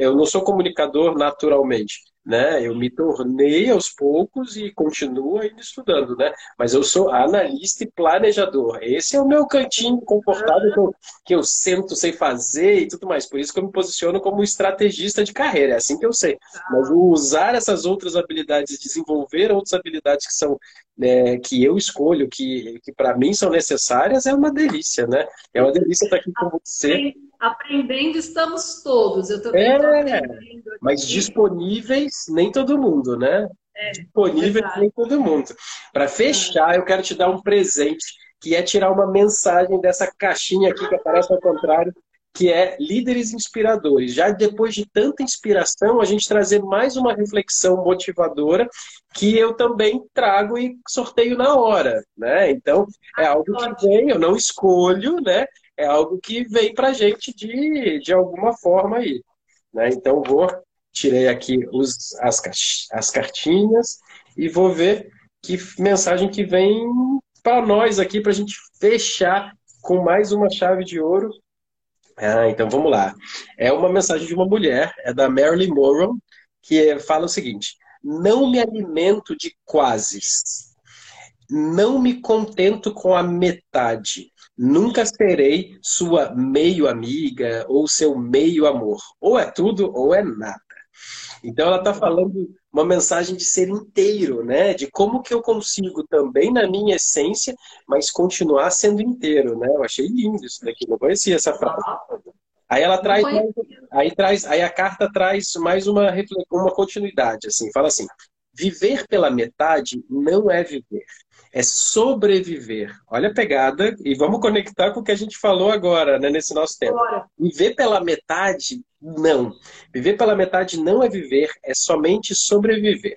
eu não sou comunicador naturalmente né? Eu me tornei aos poucos e continuo ainda estudando, né? Mas eu sou analista e planejador. Esse é o meu cantinho confortável que eu, que eu sento, sei fazer e tudo mais. Por isso que eu me posiciono como estrategista de carreira, é assim que eu sei. Mas usar essas outras habilidades, desenvolver outras habilidades que são né, que eu escolho, que, que para mim são necessárias, é uma delícia, né? É uma delícia estar aqui com você. Aprendendo estamos todos. Eu também é, aprendendo. Mas disponíveis, nem todo mundo, né? É, disponíveis, nem todo mundo. Para fechar, eu quero te dar um presente, que é tirar uma mensagem dessa caixinha aqui que aparece ao contrário, que é líderes inspiradores. Já depois de tanta inspiração, a gente trazer mais uma reflexão motivadora que eu também trago e sorteio na hora, né? Então, é algo que vem, eu não escolho, né? É algo que vem pra gente de, de alguma forma aí. Né? Então, vou, tirei aqui os, as, as cartinhas e vou ver que mensagem que vem para nós aqui, para a gente fechar com mais uma chave de ouro. Ah, então vamos lá. É uma mensagem de uma mulher, é da Marilyn Monroe, que fala o seguinte: Não me alimento de quases, não me contento com a metade. Nunca serei sua meio amiga ou seu meio amor. Ou é tudo ou é nada. Então ela está falando uma mensagem de ser inteiro, né? De como que eu consigo também na minha essência, mas continuar sendo inteiro, né? Eu achei lindo isso daqui, não conhecia essa frase. Aí ela traz, aí traz, aí a carta traz mais uma uma continuidade, assim, fala assim: viver pela metade não é viver é sobreviver. Olha a pegada, e vamos conectar com o que a gente falou agora, né, nesse nosso tempo. Bora. Viver pela metade, não. Viver pela metade não é viver, é somente sobreviver.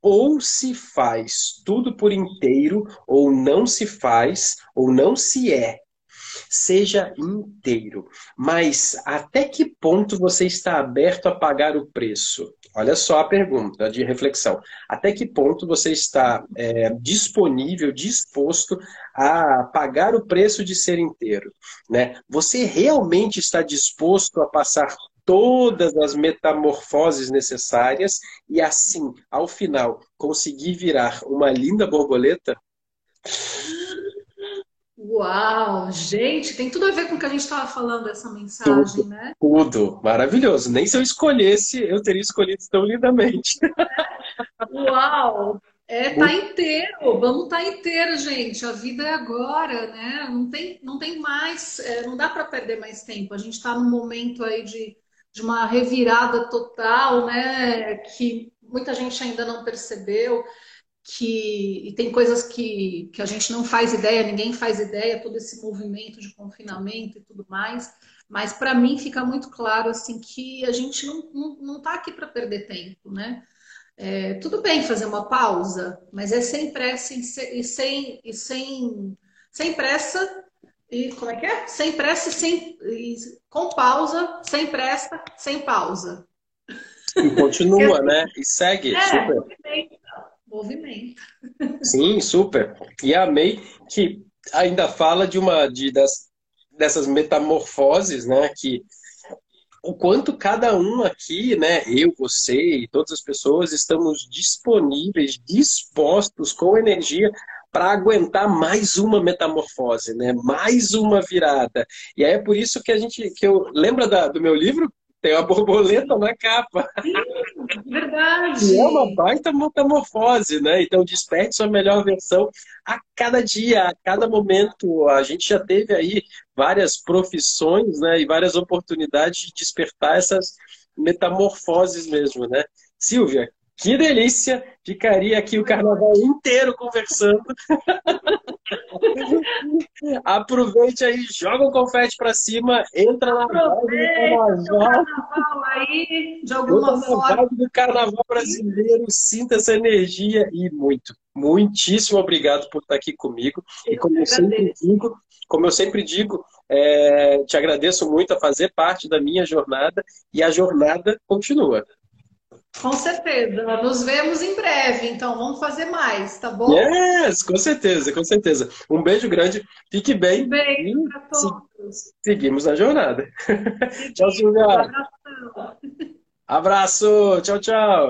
Ou se faz tudo por inteiro, ou não se faz, ou não se é. Seja inteiro. Mas até que ponto você está aberto a pagar o preço? Olha só a pergunta de reflexão. Até que ponto você está é, disponível, disposto a pagar o preço de ser inteiro? Né? Você realmente está disposto a passar todas as metamorfoses necessárias e assim, ao final, conseguir virar uma linda borboleta? Uau, gente, tem tudo a ver com o que a gente estava falando essa mensagem, tudo, né? Tudo, maravilhoso. Nem se eu escolhesse, eu teria escolhido tão lindamente. Uau, é, tá inteiro, vamos tá inteiro, gente. A vida é agora, né? Não tem, não tem mais, é, não dá para perder mais tempo. A gente está num momento aí de, de uma revirada total, né? Que muita gente ainda não percebeu que e tem coisas que, que a gente não faz ideia, ninguém faz ideia, todo esse movimento de confinamento e tudo mais. Mas para mim fica muito claro assim que a gente não está aqui para perder tempo, né? É, tudo bem fazer uma pausa, mas é sem pressa e sem, e sem, sem pressa e como é que é? Sem pressa e sem e, com pausa, sem pressa, sem pausa. E continua, né? E segue. É, super movimento. Sim, super. E amei que ainda fala de uma de, das, dessas metamorfoses, né? Que o quanto cada um aqui, né, eu, você e todas as pessoas estamos disponíveis, dispostos com energia para aguentar mais uma metamorfose, né? Mais uma virada. E aí é por isso que a gente que eu lembra da, do meu livro tem uma borboleta na capa. Sim, verdade. E é uma baita metamorfose, né? Então, desperte sua melhor versão a cada dia, a cada momento. A gente já teve aí várias profissões, né? E várias oportunidades de despertar essas metamorfoses mesmo, né? Silvia, que delícia! Ficaria aqui o carnaval inteiro conversando. Aproveite aí, joga o confete para cima, entra na vibe do carnaval. aí, de alguma entra forma. Vibe do carnaval brasileiro, sinta essa energia e muito, muitíssimo obrigado por estar aqui comigo. Eu e como eu sempre digo, como eu sempre digo, é, te agradeço muito a fazer parte da minha jornada e a jornada continua. Com certeza. Nos vemos em breve, então vamos fazer mais, tá bom? Yes, com certeza, com certeza. Um beijo grande, fique bem. Um beijo para todos. Seguimos na jornada. tchau, Silvia. Abraço, tchau, tchau.